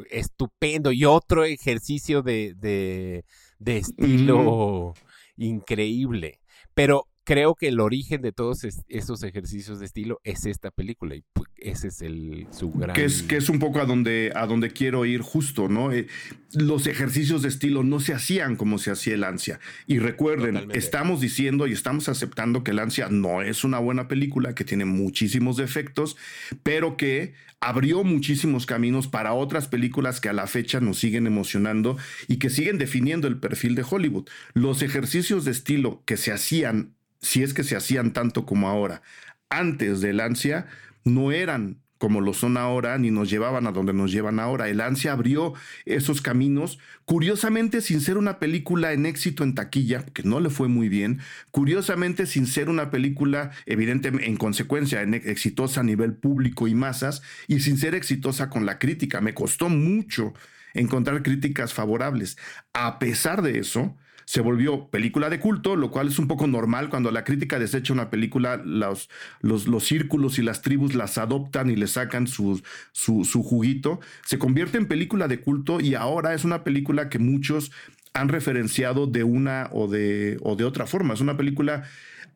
estupendo y otro ejercicio de, de, de estilo increíble. Pero creo que el origen de todos esos ejercicios de estilo es esta película y ese es el su gran que es que es un poco a donde a donde quiero ir justo no eh, los ejercicios de estilo no se hacían como se hacía el ansia. Y recuerden estamos diciendo y estamos aceptando que el ansia no es una buena película que tiene muchísimos defectos pero que abrió muchísimos caminos para otras películas que a la fecha nos siguen emocionando y que siguen definiendo el perfil de Hollywood. Los ejercicios de estilo que se hacían si es que se hacían tanto como ahora, antes del ansia, no eran como lo son ahora, ni nos llevaban a donde nos llevan ahora. El ansia abrió esos caminos, curiosamente sin ser una película en éxito en taquilla, que no le fue muy bien, curiosamente sin ser una película evidentemente en consecuencia exitosa a nivel público y masas, y sin ser exitosa con la crítica. Me costó mucho encontrar críticas favorables. A pesar de eso, se volvió película de culto, lo cual es un poco normal cuando la crítica desecha una película, los, los, círculos y las tribus las adoptan y le sacan su, su, su juguito. Se convierte en película de culto y ahora es una película que muchos han referenciado de una o de, o de otra forma. Es una película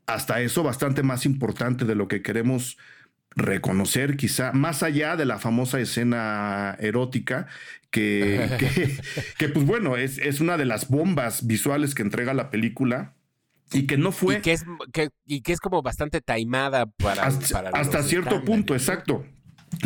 hasta eso bastante más importante de lo que queremos reconocer quizá, más allá de la famosa escena erótica, que, que, pues bueno, es, es, una de las bombas visuales que entrega la película. Y que no fue. Y que es, y que es como bastante taimada para. Hasta, hasta cierto punto, exacto.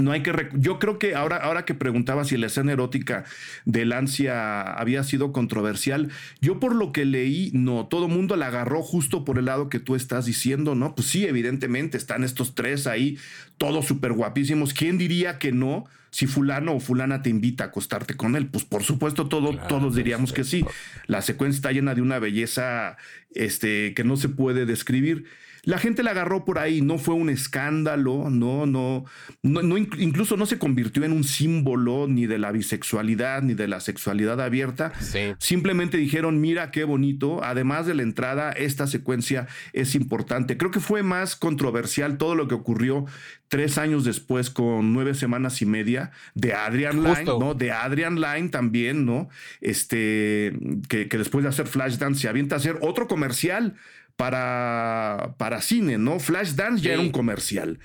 No hay que. Yo creo que ahora, ahora que preguntaba si la escena erótica del ansia había sido controversial, yo por lo que leí, no, todo mundo la agarró justo por el lado que tú estás diciendo, ¿no? Pues sí, evidentemente están estos tres ahí, todos súper guapísimos. ¿Quién diría que no? Si fulano o fulana te invita a acostarte con él, pues por supuesto todo, todos diríamos que sí. La secuencia está llena de una belleza este, que no se puede describir. La gente la agarró por ahí, no fue un escándalo, no, no, no, incluso no se convirtió en un símbolo ni de la bisexualidad ni de la sexualidad abierta. Simplemente dijeron, mira qué bonito, además de la entrada, esta secuencia es importante. Creo que fue más controversial todo lo que ocurrió tres años después con nueve semanas y media de Adrian Line, ¿no? De Adrian Line también, ¿no? Este, que, que después de hacer Flashdance se avienta a hacer otro comercial para, para cine, ¿no? Flashdance ya era un comercial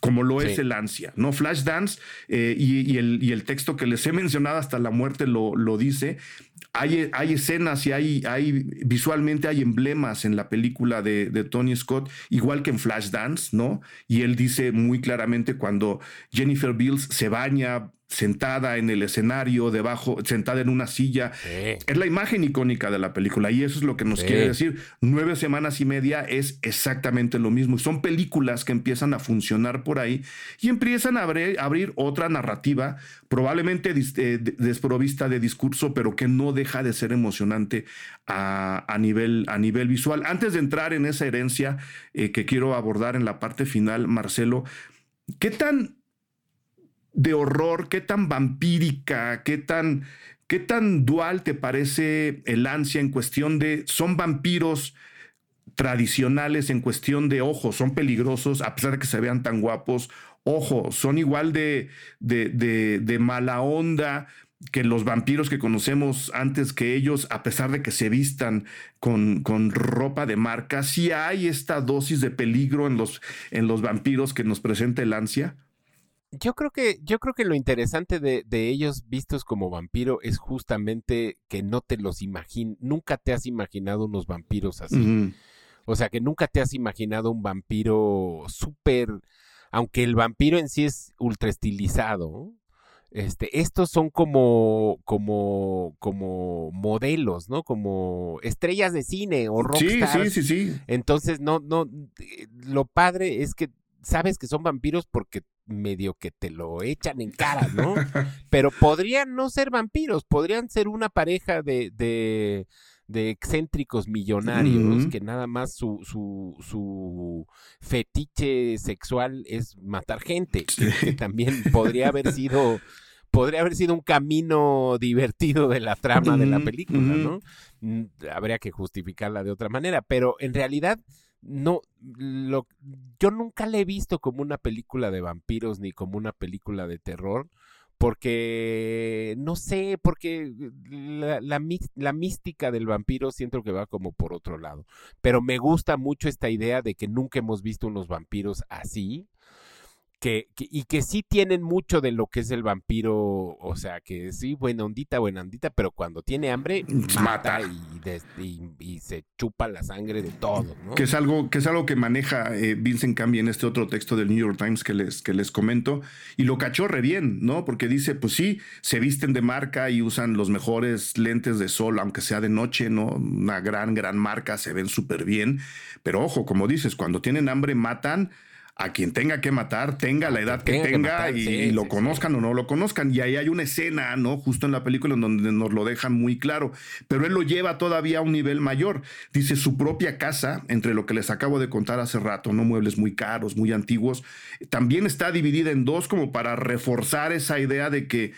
como lo es el ansia, ¿no? Flashdance eh, y, el, y, el, texto que les he mencionado hasta la muerte lo, lo dice. Hay, hay, escenas y hay, hay, visualmente hay emblemas en la película de, de, Tony Scott, igual que en Flashdance, ¿no? Y él dice muy claramente cuando Jennifer Bills se baña sentada en el escenario, debajo, sentada en una silla. Es la imagen icónica de la película y eso es lo que nos quiere decir. Nueve semanas y media es exactamente lo mismo. Son películas que empiezan a funcionar por ahí y empiezan a abrir, otra narrativa, probablemente eh, desprovista de discurso, pero que no deja de ser emocionante a, nivel, a nivel visual. Antes de entrar en esa herencia eh, que quiero abordar en la parte final, Marcelo, ¿qué tan de horror, qué tan vampírica, qué tan, qué tan dual te parece el ansia en cuestión de, son vampiros tradicionales en cuestión de ojos, son peligrosos a pesar de que se vean tan guapos, ojo, son igual de, de, de, mala onda que los vampiros que conocemos antes que ellos, a pesar de que se vistan con, con ropa de marca, sí hay esta dosis de peligro en los, en los vampiros que nos presenta el ansia. Yo creo que, yo creo que lo interesante de, de ellos vistos como vampiro es justamente que no te los imaginas, nunca te has imaginado unos vampiros así. O sea, que nunca te has imaginado un vampiro súper, aunque el vampiro en sí es ultra estilizado, este, estos son como, como, como modelos, ¿no? Como estrellas de cine o rockstars. Sí, sí, sí, sí. Entonces, no, no, eh, lo padre es que sabes que son vampiros porque medio que te lo echan en cara, ¿no? Pero podrían no ser vampiros, podrían ser una pareja de, de, de excéntricos millonarios que nada más su, su, su, fetiche sexual es matar gente, que también podría haber sido podría haber sido un camino divertido de la trama de la película, ¿no? Mm, habría que justificarla de otra manera, pero en realidad no, lo, yo nunca la he visto como una película de vampiros ni como una película de terror, porque no sé, porque la, la, la, mística del vampiro siento que va como por otro lado, pero me gusta mucho esta idea de que nunca hemos visto unos vampiros así, que, y que sí tienen mucho de lo que es el vampiro, o sea, que sí, buena ondita, buena ondita, pero cuando tiene hambre, mm, mata, Y, se chupa la sangre de todo, ¿no? Que es algo que, es algo que maneja eh, Vincent Cambi en este otro texto del New York Times que les, que les comento, y lo cachó re bien, ¿no? Porque dice, pues sí, se visten de marca y usan los mejores lentes de sol, aunque sea de noche, ¿no? Una gran, gran marca, se ven súper bien, pero ojo, como dices, cuando tienen hambre matan a quien tenga que matar, tenga la edad que tenga, y, lo conozcan o no lo conozcan. Y ahí hay una escena, ¿no? Justo en la película en donde nos lo dejan muy claro. Pero él lo lleva todavía a un nivel mayor. Dice su propia casa, entre lo que les acabo de contar hace rato, ¿no? Muebles muy caros, muy antiguos, también está dividida en dos como para reforzar esa idea de que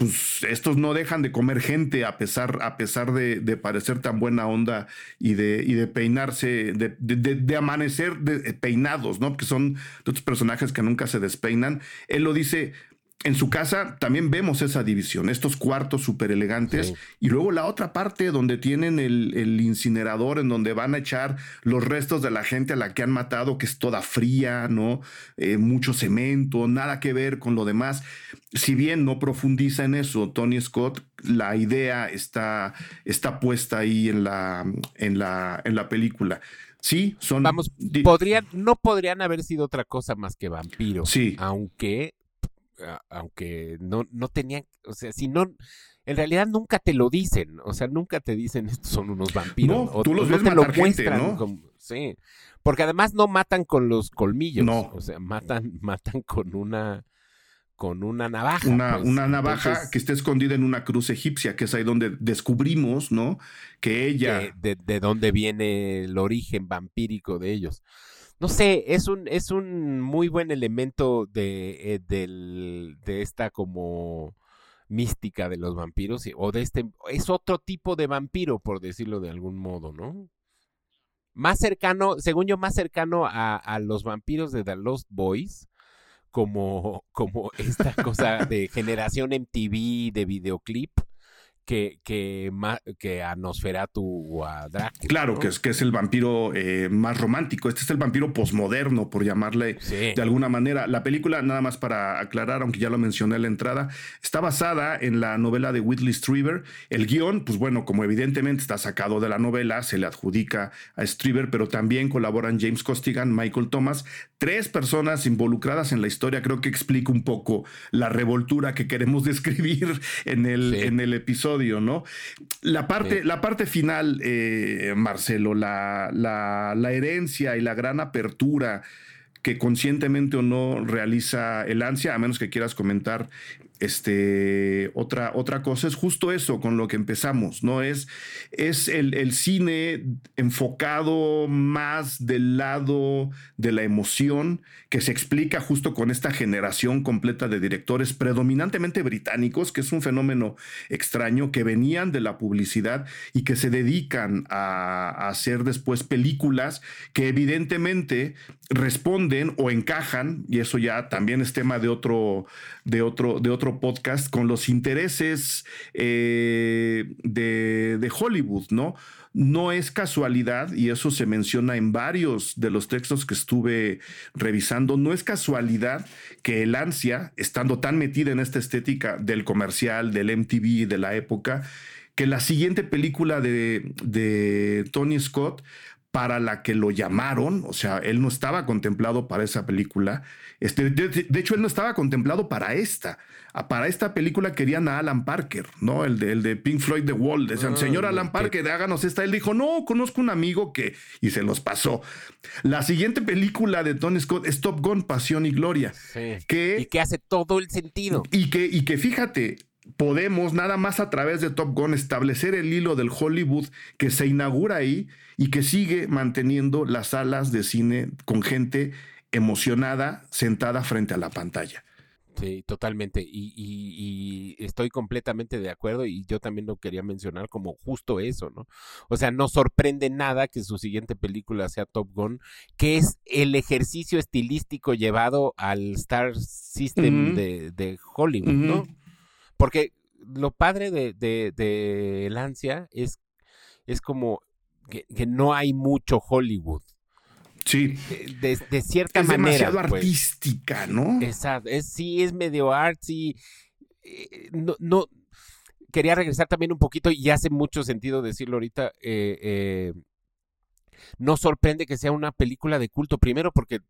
pues estos no dejan de comer gente a pesar, a pesar de, parecer tan buena onda y de, y de peinarse, de, de, amanecer peinados, ¿no? Porque son otros personajes que nunca se despeinan. Él lo dice, en su casa también vemos esa división, estos cuartos súper elegantes y luego la otra parte donde tienen el, incinerador en donde van a echar los restos de la gente a la que han matado, que es toda fría, ¿no? Eh, mucho cemento, nada que ver con lo demás. Si bien no profundiza en eso Tony Scott, la idea está, está puesta ahí en la, en la, en la película. Sí, son. Vamos, podrían, no podrían haber sido otra cosa más que vampiros. Sí. Aunque aunque no, no tenían, o sea, si no, en realidad nunca te lo dicen, o sea, nunca te dicen estos son unos vampiros. No, tú los ves te lo muestran, sí, porque además no matan con los colmillos, no. o sea, matan, matan con una con una navaja. Una, pues. una navaja que está escondida en una cruz egipcia, que es ahí donde descubrimos, ¿no? Que ella... de, de dónde viene el origen vampírico de ellos no sé, es un, es un muy buen elemento de, eh, de esta como mística de los vampiros, o de este, es otro tipo de vampiro, por decirlo de algún modo, ¿no? Más cercano, según yo, más cercano a, a los vampiros de The Lost Boys, como, como esta cosa de generación MTV de videoclip, que, que, que a Nosferatu o a Drácula. Claro, que, es, que es el vampiro eh, más romántico. Este es el vampiro posmoderno, por llamarle de alguna manera. La película, nada más para aclarar, aunque ya lo mencioné en la entrada, está basada en la novela de Whitley Strieber. El guion, pues bueno, como evidentemente está sacado de la novela, se le adjudica a Strieber, pero también colaboran James Costigan, Michael Thomas, tres personas involucradas en la historia. Creo que explica un poco la revoltura que queremos describir en el, en el episodio ¿no? La parte, la parte final, eh, Marcelo, la, la, la herencia y la gran apertura que conscientemente o no realiza el ansia, a menos que quieras comentar este, otra, otra cosa es justo eso con lo que empezamos, ¿no? Es, es el, cine enfocado más del lado de la emoción que se explica justo con esta generación completa de directores predominantemente británicos, que es un fenómeno extraño, que venían de la publicidad y que se dedican a, a hacer después películas que evidentemente responden o encajan, y eso ya también es tema de otro, de otro, de otro podcast, con los intereses eh, de, de Hollywood, ¿no? No es casualidad, y eso se menciona en varios de los textos que estuve revisando, no es casualidad que el ansia, estando tan metida en esta estética del comercial, del MTV de la época, que la siguiente película de, de Tony Scott para la que lo llamaron, o sea, él no estaba contemplado para esa película. Este, de, hecho, él no estaba contemplado para esta. Ah, para esta película querían a Alan Parker, ¿no? El de, el de Pink Floyd The Wall. Decían, ah, señor Alan Parker, háganos esta. Él dijo, no, conozco un amigo que... Y se los pasó. La siguiente película de Tony Scott es Top Gun, Pasión y Gloria. Que, y que hace todo el sentido. Y que, y que fíjate, podemos nada más a través de Top Gun establecer el hilo del Hollywood que se inaugura ahí y que sigue manteniendo las salas de cine con gente emocionada sentada frente a la pantalla. Sí, totalmente. Y, estoy completamente de acuerdo y yo también lo quería mencionar como justo eso, ¿no? O sea, no sorprende nada que su siguiente película sea Top Gun, que es el ejercicio estilístico llevado al Star System de, Hollywood, ¿no? Porque lo padre de, de, el ansia es, es como que, no hay mucho Hollywood. Sí. De, de cierta es manera. demasiado pues. artística, ¿no? Exacto. Es, sí, es medio artsy. Eh, no, no. Quería regresar también un poquito, y hace mucho sentido decirlo ahorita. Eh, eh, no sorprende que sea una película de culto, primero porque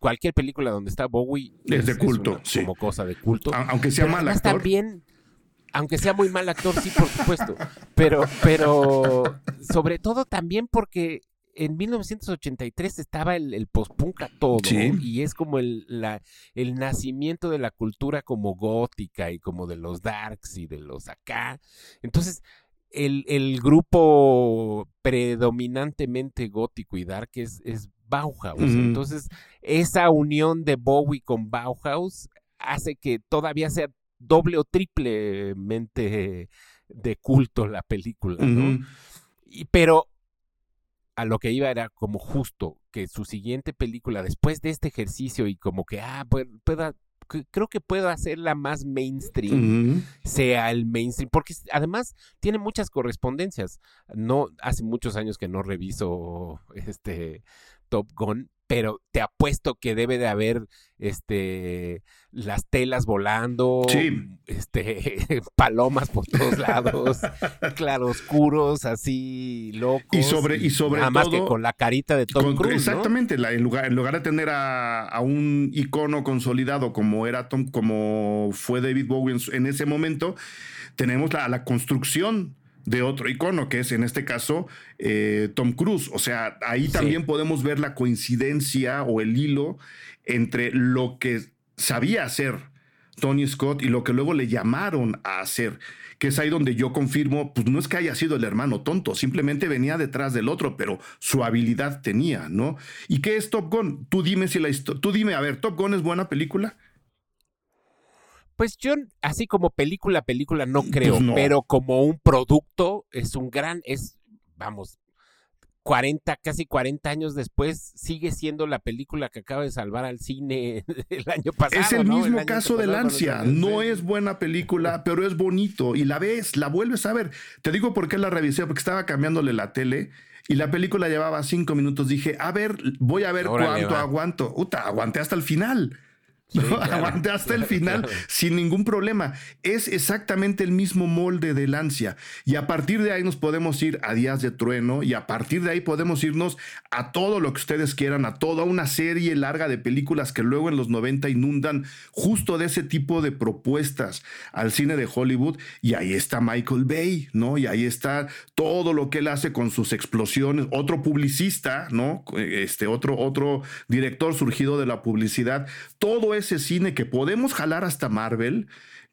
cualquier película donde está Bowie es, de culto, como cosa de culto. Aunque sea mal actor. También, aunque sea muy mal actor, sí, por supuesto. Pero, pero sobre todo también porque en 1983 estaba el, el post-punk a todo y es como el, la, el nacimiento de la cultura como gótica y como de los darks y de los acá. Entonces, el, el grupo predominantemente gótico y dark es, es Bauhaus. Entonces, esa unión de Bowie con Bauhaus hace que todavía sea doble o triplemente de culto la película, ¿no? y, pero a lo que iba era como justo que su siguiente película, después de este ejercicio y como que, ah, pueda, creo que puedo hacerla más mainstream, sea el mainstream, porque además tiene muchas correspondencias. No, hace muchos años que no reviso este Top Gun, pero te apuesto que debe de haber este las telas volando, este palomas por todos lados, claroscuros así locos. Y sobre y, sobre nada más que con la carita de Tom Cruise, exactamente, en lugar en lugar de tener a, un icono consolidado como era Tom como fue David Bowie en, ese momento, tenemos la, la construcción de otro icono, que es en este caso eh, Tom Cruise. O sea, ahí también podemos ver la coincidencia o el hilo entre lo que sabía hacer Tony Scott y lo que luego le llamaron a hacer, que es ahí donde yo confirmo, pues no es que haya sido el hermano tonto, simplemente venía detrás del otro, pero su habilidad tenía, ¿no? ¿Y qué es Top Gun? Tú dime si la historia, tú dime, a ver, ¿Top Gun es buena película? Pues yo, así como película, película, no pues creo, pero como un producto, es un gran, es, vamos, 40, casi 40 años después, sigue siendo la película que acaba de salvar al cine el año pasado. Es el mismo caso de Lancia. No es buena película, pero es bonito. Y la ves, la vuelves a ver. Te digo por qué la revisé, porque estaba cambiándole la tele. Y la película llevaba cinco minutos. Dije, a ver, voy a ver cuánto aguanto. Uta, aguanté hasta el final. Aguante hasta el final sin ningún problema. Es exactamente el mismo molde de Lancia. Y a partir de ahí nos podemos ir a Días de Trueno y a partir de ahí podemos irnos a todo lo que ustedes quieran, a toda una serie larga de películas que luego en los 90 inundan justo de ese tipo de propuestas al cine de Hollywood. Y ahí está Michael Bay, ¿no? Y ahí está todo lo que él hace con sus explosiones. Otro publicista, ¿no? Este otro, otro director surgido de la publicidad. Todo ese cine que podemos jalar hasta Marvel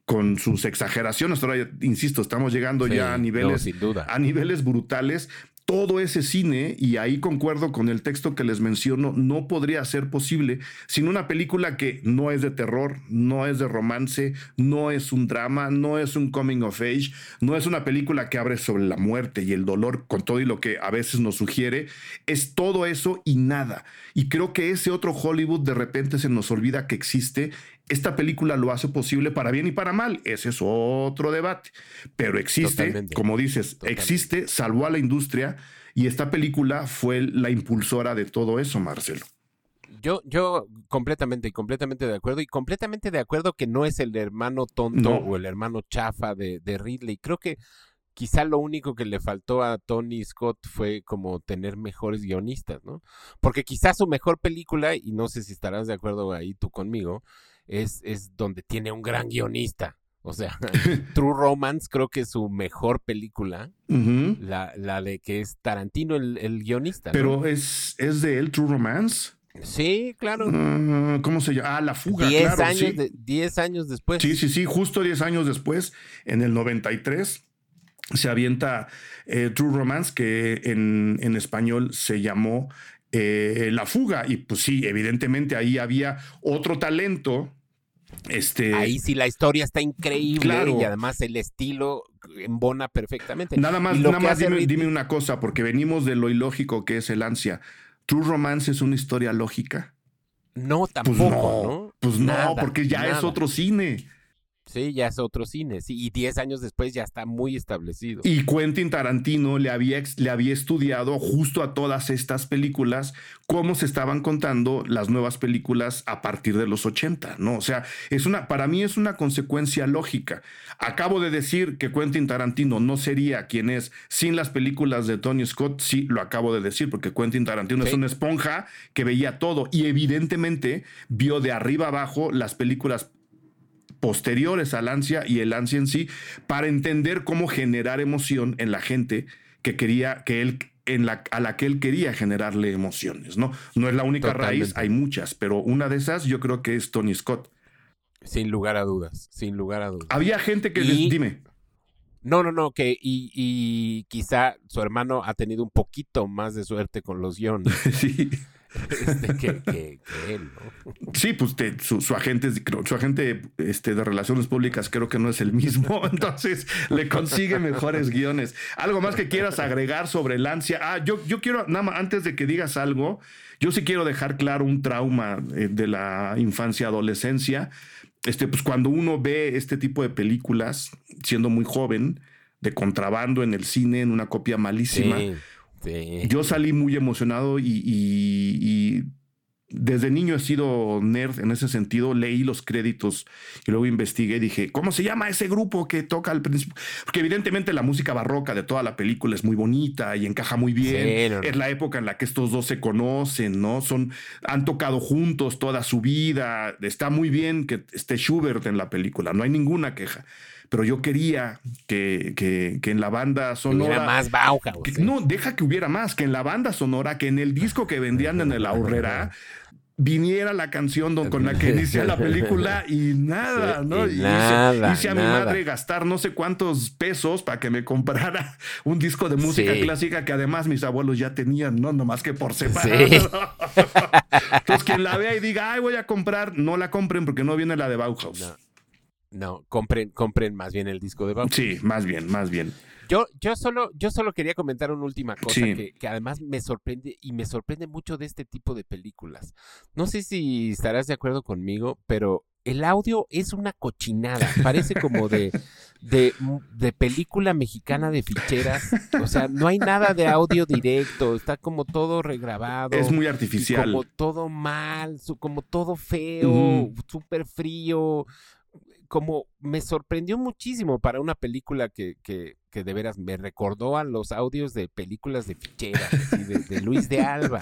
con sus exageraciones. Ahora, insisto, estamos llegando ya a niveles, a niveles brutales, todo ese cine, y ahí concuerdo con el texto que les menciono, no podría ser posible sin una película que no es de terror, no es de romance, no es un drama, no es un coming of age, no es una película que abre sobre la muerte y el dolor con todo y lo que a veces nos sugiere, es todo eso y nada. Y creo que ese otro Hollywood de repente se nos olvida que existe esta película lo hace posible para bien y para mal. Ese es otro debate. Pero existe, como dices, existe, salvó a la industria y esta película fue la impulsora de todo eso, Marcelo. Yo, yo completamente y completamente de acuerdo y completamente de acuerdo que no es el hermano tonto o el hermano chafa de, de Ridley. Creo que quizá lo único que le faltó a Tony Scott fue como tener mejores guionistas, ¿no? Porque quizá su mejor película, y no sé si estarás de acuerdo ahí tú conmigo, es, es donde tiene un gran guionista. O sea, True Romance creo que es su mejor película, la, la, de que es Tarantino el, guionista. Pero es, es de él, True Romance. Sí, claro. Ah, ¿Cómo se llama? Ah, La Fuga, diez claro. Años diez años después. Sí, sí, sí, justo diez años después, en el 93, se avienta eh, True Romance, que en, en español se llamó eh, La Fuga. Y pues sí, evidentemente ahí había otro talento este, Ahí sí la historia está increíble y además el estilo embona perfectamente. Nada más, nada más dime, una cosa, porque venimos de lo ilógico que es el ansia. ¿True Romance es una historia lógica? No, pues tampoco, Pues no, porque ya es otro cine. Sí, ya es otro cine, sí, y 10 años después ya está muy establecido. Y Quentin Tarantino le había, le había estudiado justo a todas estas películas cómo se estaban contando las nuevas películas a partir de los 80, ¿no? O sea, es una, para mí es una consecuencia lógica. Acabo de decir que Quentin Tarantino no sería quien es sin las películas de Tony Scott, sí, lo acabo de decir, porque Quentin Tarantino es una esponja que veía todo y evidentemente vio de arriba abajo las películas posteriores al ansia y el ansia en sí para entender cómo generar emoción en la gente que quería que él en la, a la que él quería generarle emociones, ¿no? No es la única raíz, hay muchas, pero una de esas yo creo que es Tony Scott. Sin lugar a dudas, sin lugar a dudas. Había gente que les, dime. No, no, no, que y, y, quizá su hermano ha tenido un poquito más de suerte con los guiones. sí. Este, que, él, ¿no? Sí, pues su, agente, su agente este, de relaciones públicas creo que no es el mismo, entonces le consigue mejores guiones. ¿Algo más que quieras agregar sobre el ansia? Ah, yo, yo quiero, nada más, antes de que digas algo, yo sí quiero dejar claro un trauma eh, de la infancia, adolescencia este, pues cuando uno ve este tipo de películas, siendo muy joven, de contrabando en el cine, en una copia malísima, yo salí muy emocionado y desde niño he sido nerd en ese sentido, leí los créditos y luego investigué y dije, ¿cómo se llama ese grupo que toca al principio? Porque evidentemente la música barroca de toda la película es muy bonita y encaja muy bien. Es la época en la que estos dos se conocen, ¿no? Son, han tocado juntos toda su vida. Está muy bien que esté Schubert en la película, no hay ninguna queja pero yo quería que, que, en la banda sonora. Hubiera más Bauhaus. No, deja que hubiera más, que en la banda sonora, que en el disco que vendían en el Ahorrera, viniera la canción con la que inicia la película y nada, ¿no? Y hice, a mi madre gastar no sé cuántos pesos para que me comprara un disco de música clásica que además mis abuelos ya tenían, ¿no? Nomás que por separado. Entonces, quien la vea y diga, ay, voy a comprar, no la compren porque no viene la de Bauhaus. No, compren, compren más bien el disco de Bauhaus. Sí, más bien, más bien. Yo, yo, solo, yo solo quería comentar una última cosa que, que, además me sorprende y me sorprende mucho de este tipo de películas. No sé si estarás de acuerdo conmigo, pero el audio es una cochinada. Parece como de, de, de, película mexicana de ficheras. O sea, no hay nada de audio directo. Está como todo regrabado. Es muy artificial. Como todo mal, como todo feo, súper frío como me sorprendió muchísimo para una película que, que, que, de veras me recordó a los audios de películas de ficheras, de, Luis de Alba,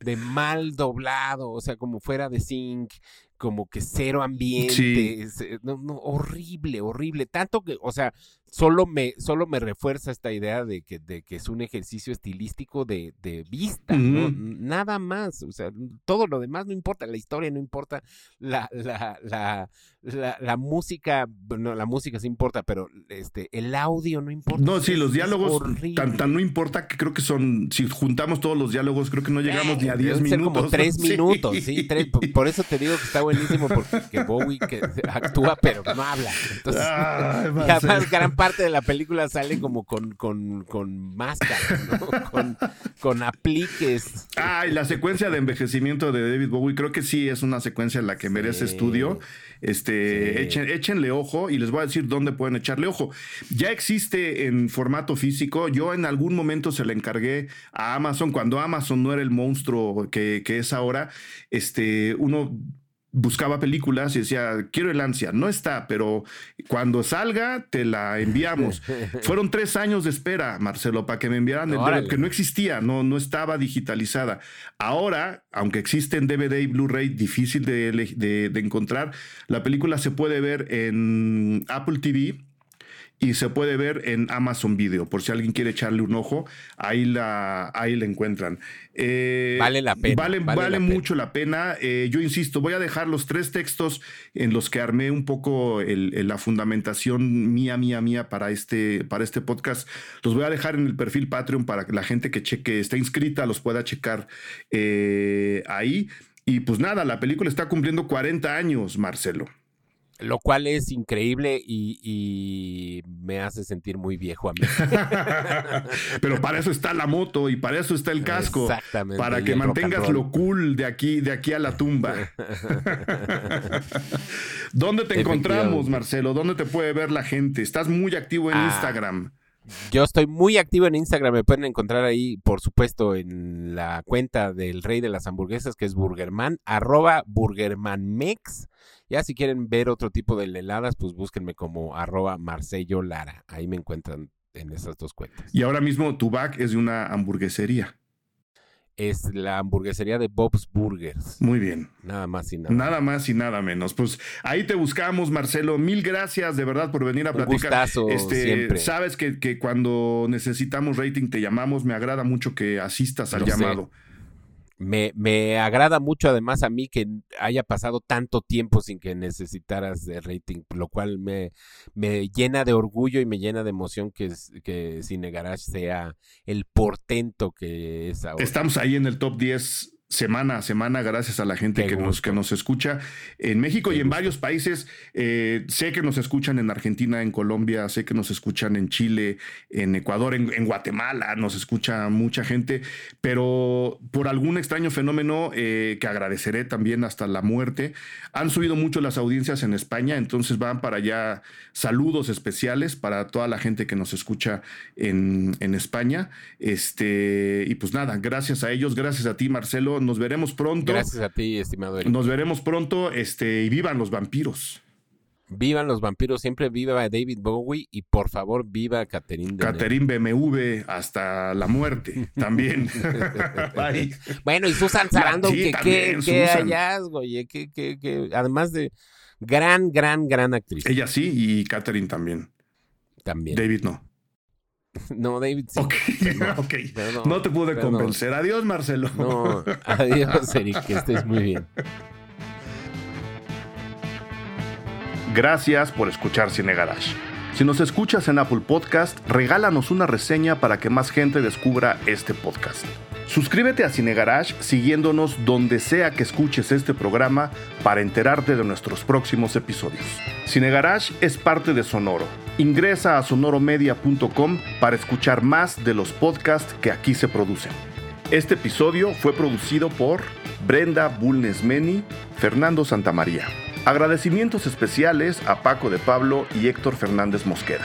de mal doblado, o sea, como fuera de zinc, como que cero ambiente, no, no, horrible, horrible, tanto que, o sea, solo me, solo me refuerza esta idea de que, de que es un ejercicio estilístico de, de vista, ¿no? Nada más, o sea, todo lo demás no importa, la historia no importa, la, la, la, la, música, bueno, la música sí importa, pero este, el audio no importa. No, sí, los diálogos tan, tan, no importa que creo que son, si juntamos todos los diálogos, creo que no llegamos ni a 10 minutos. Ser como 3 minutos, sí, tres, por eso te digo que está buenísimo, porque Bowie que actúa, pero no habla. Entonces, y además gran parte de la película sale como con, con, con máscara, ¿no? con, con apliques. Ah, y la secuencia de envejecimiento de David Bowie, creo que sí es una secuencia en la que merece estudio. Este, échenle ojo y les voy a decir dónde pueden echarle ojo. Ya existe en formato físico. Yo en algún momento se le encargué a Amazon, cuando Amazon no era el monstruo que, que es ahora. Este, uno buscaba películas y decía, quiero el ansia. No está, pero cuando salga te la enviamos. Fueron tres años de espera, Marcelo, para que me enviaran el DVD, que no existía, no, no estaba digitalizada. Ahora, aunque existe en DVD y Blu-ray, difícil de, de encontrar, la película se puede ver en Apple TV y se puede ver en Amazon Video, por si alguien quiere echarle un ojo, ahí la, ahí la encuentran. Eh, vale la pena. Vale, vale, mucho la pena. Eh, yo insisto, voy a dejar los tres textos en los que armé un poco la fundamentación mía, mía, mía para este, para este podcast. Los voy a dejar en el perfil Patreon para que la gente que cheque, está inscrita, los pueda checar eh, ahí. Y pues nada, la película está cumpliendo 40 años, Marcelo lo cual es increíble y, me hace sentir muy viejo a mí. Pero para eso está la moto y para eso está el casco. Exactamente. Para que mantengas lo cool de aquí, de aquí a la tumba. ¿Dónde te encontramos, Marcelo? ¿Dónde te puede ver la gente? Estás muy activo en ah, Instagram. Yo estoy muy activo en Instagram. Me pueden encontrar ahí, por supuesto, en la cuenta del rey de las hamburguesas, que es Burgerman, arroba Burgermanmex. Ya si quieren ver otro tipo de heladas, pues búsquenme como arroba Marcello Lara. Ahí me encuentran en esas dos cuentas. Y ahora mismo tu back es de una hamburguesería. Es la hamburguesería de Bob's Burgers. Muy bien. Nada más y nada. Nada más y nada menos. Pues ahí te buscamos, Marcelo. Mil gracias de verdad por venir a Un platicar. gustazo este, siempre. Sabes que, que cuando necesitamos rating te llamamos. Me agrada mucho que asistas al Lo sé. Me, me agrada mucho además a mí que haya pasado tanto tiempo sin que necesitaras de rating, lo cual me, me llena de orgullo y me llena de emoción que, que Cine Garage sea el portento que es ahora. Estamos ahí en el top 10 semana a semana, gracias a la gente Qué que nos, que nos escucha en México Qué y en gusto. varios países. Eh, sé que nos escuchan en Argentina, en Colombia, sé que nos escuchan en Chile, en Ecuador, en, en Guatemala, nos escucha mucha gente, pero por algún extraño fenómeno eh, que agradeceré también hasta la muerte, han subido mucho las audiencias en España, entonces van para allá saludos especiales para toda la gente que nos escucha en, en España. Este, y pues nada, gracias a ellos, gracias a ti, Marcelo. Nos veremos pronto. Gracias a ti, estimado Eric. Nos veremos pronto. Este, y vivan los vampiros. Vivan los vampiros, siempre viva David Bowie y por favor viva Catherine. Catherine BMW hasta la muerte también. Bueno, y Susan Sarandon, Sí, que también, qué, qué Susan. hallazgo, oye, que, que, que, además de gran, gran, gran actriz Ella sí y Catherine también. también. David no. No, David sí. Ok, ok. Perdón, No te pude perdón. convencer. Adiós, Marcelo. No, adiós, Eric, que estés muy bien. Gracias por escuchar Cine Garage. Si nos escuchas en Apple Podcast, regálanos una reseña para que más gente descubra este podcast. Suscríbete a Cine Garage siguiéndonos donde sea que escuches este programa para enterarte de nuestros próximos episodios. Cine Garage es parte de Sonoro. Ingresa a sonoromedia.com para escuchar más de los podcasts que aquí se producen. Este episodio fue producido por Brenda Bulnesmeni, Fernando Santamaría. Agradecimientos especiales a Paco de Pablo y Héctor Fernández Mosqueda.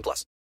18 plus.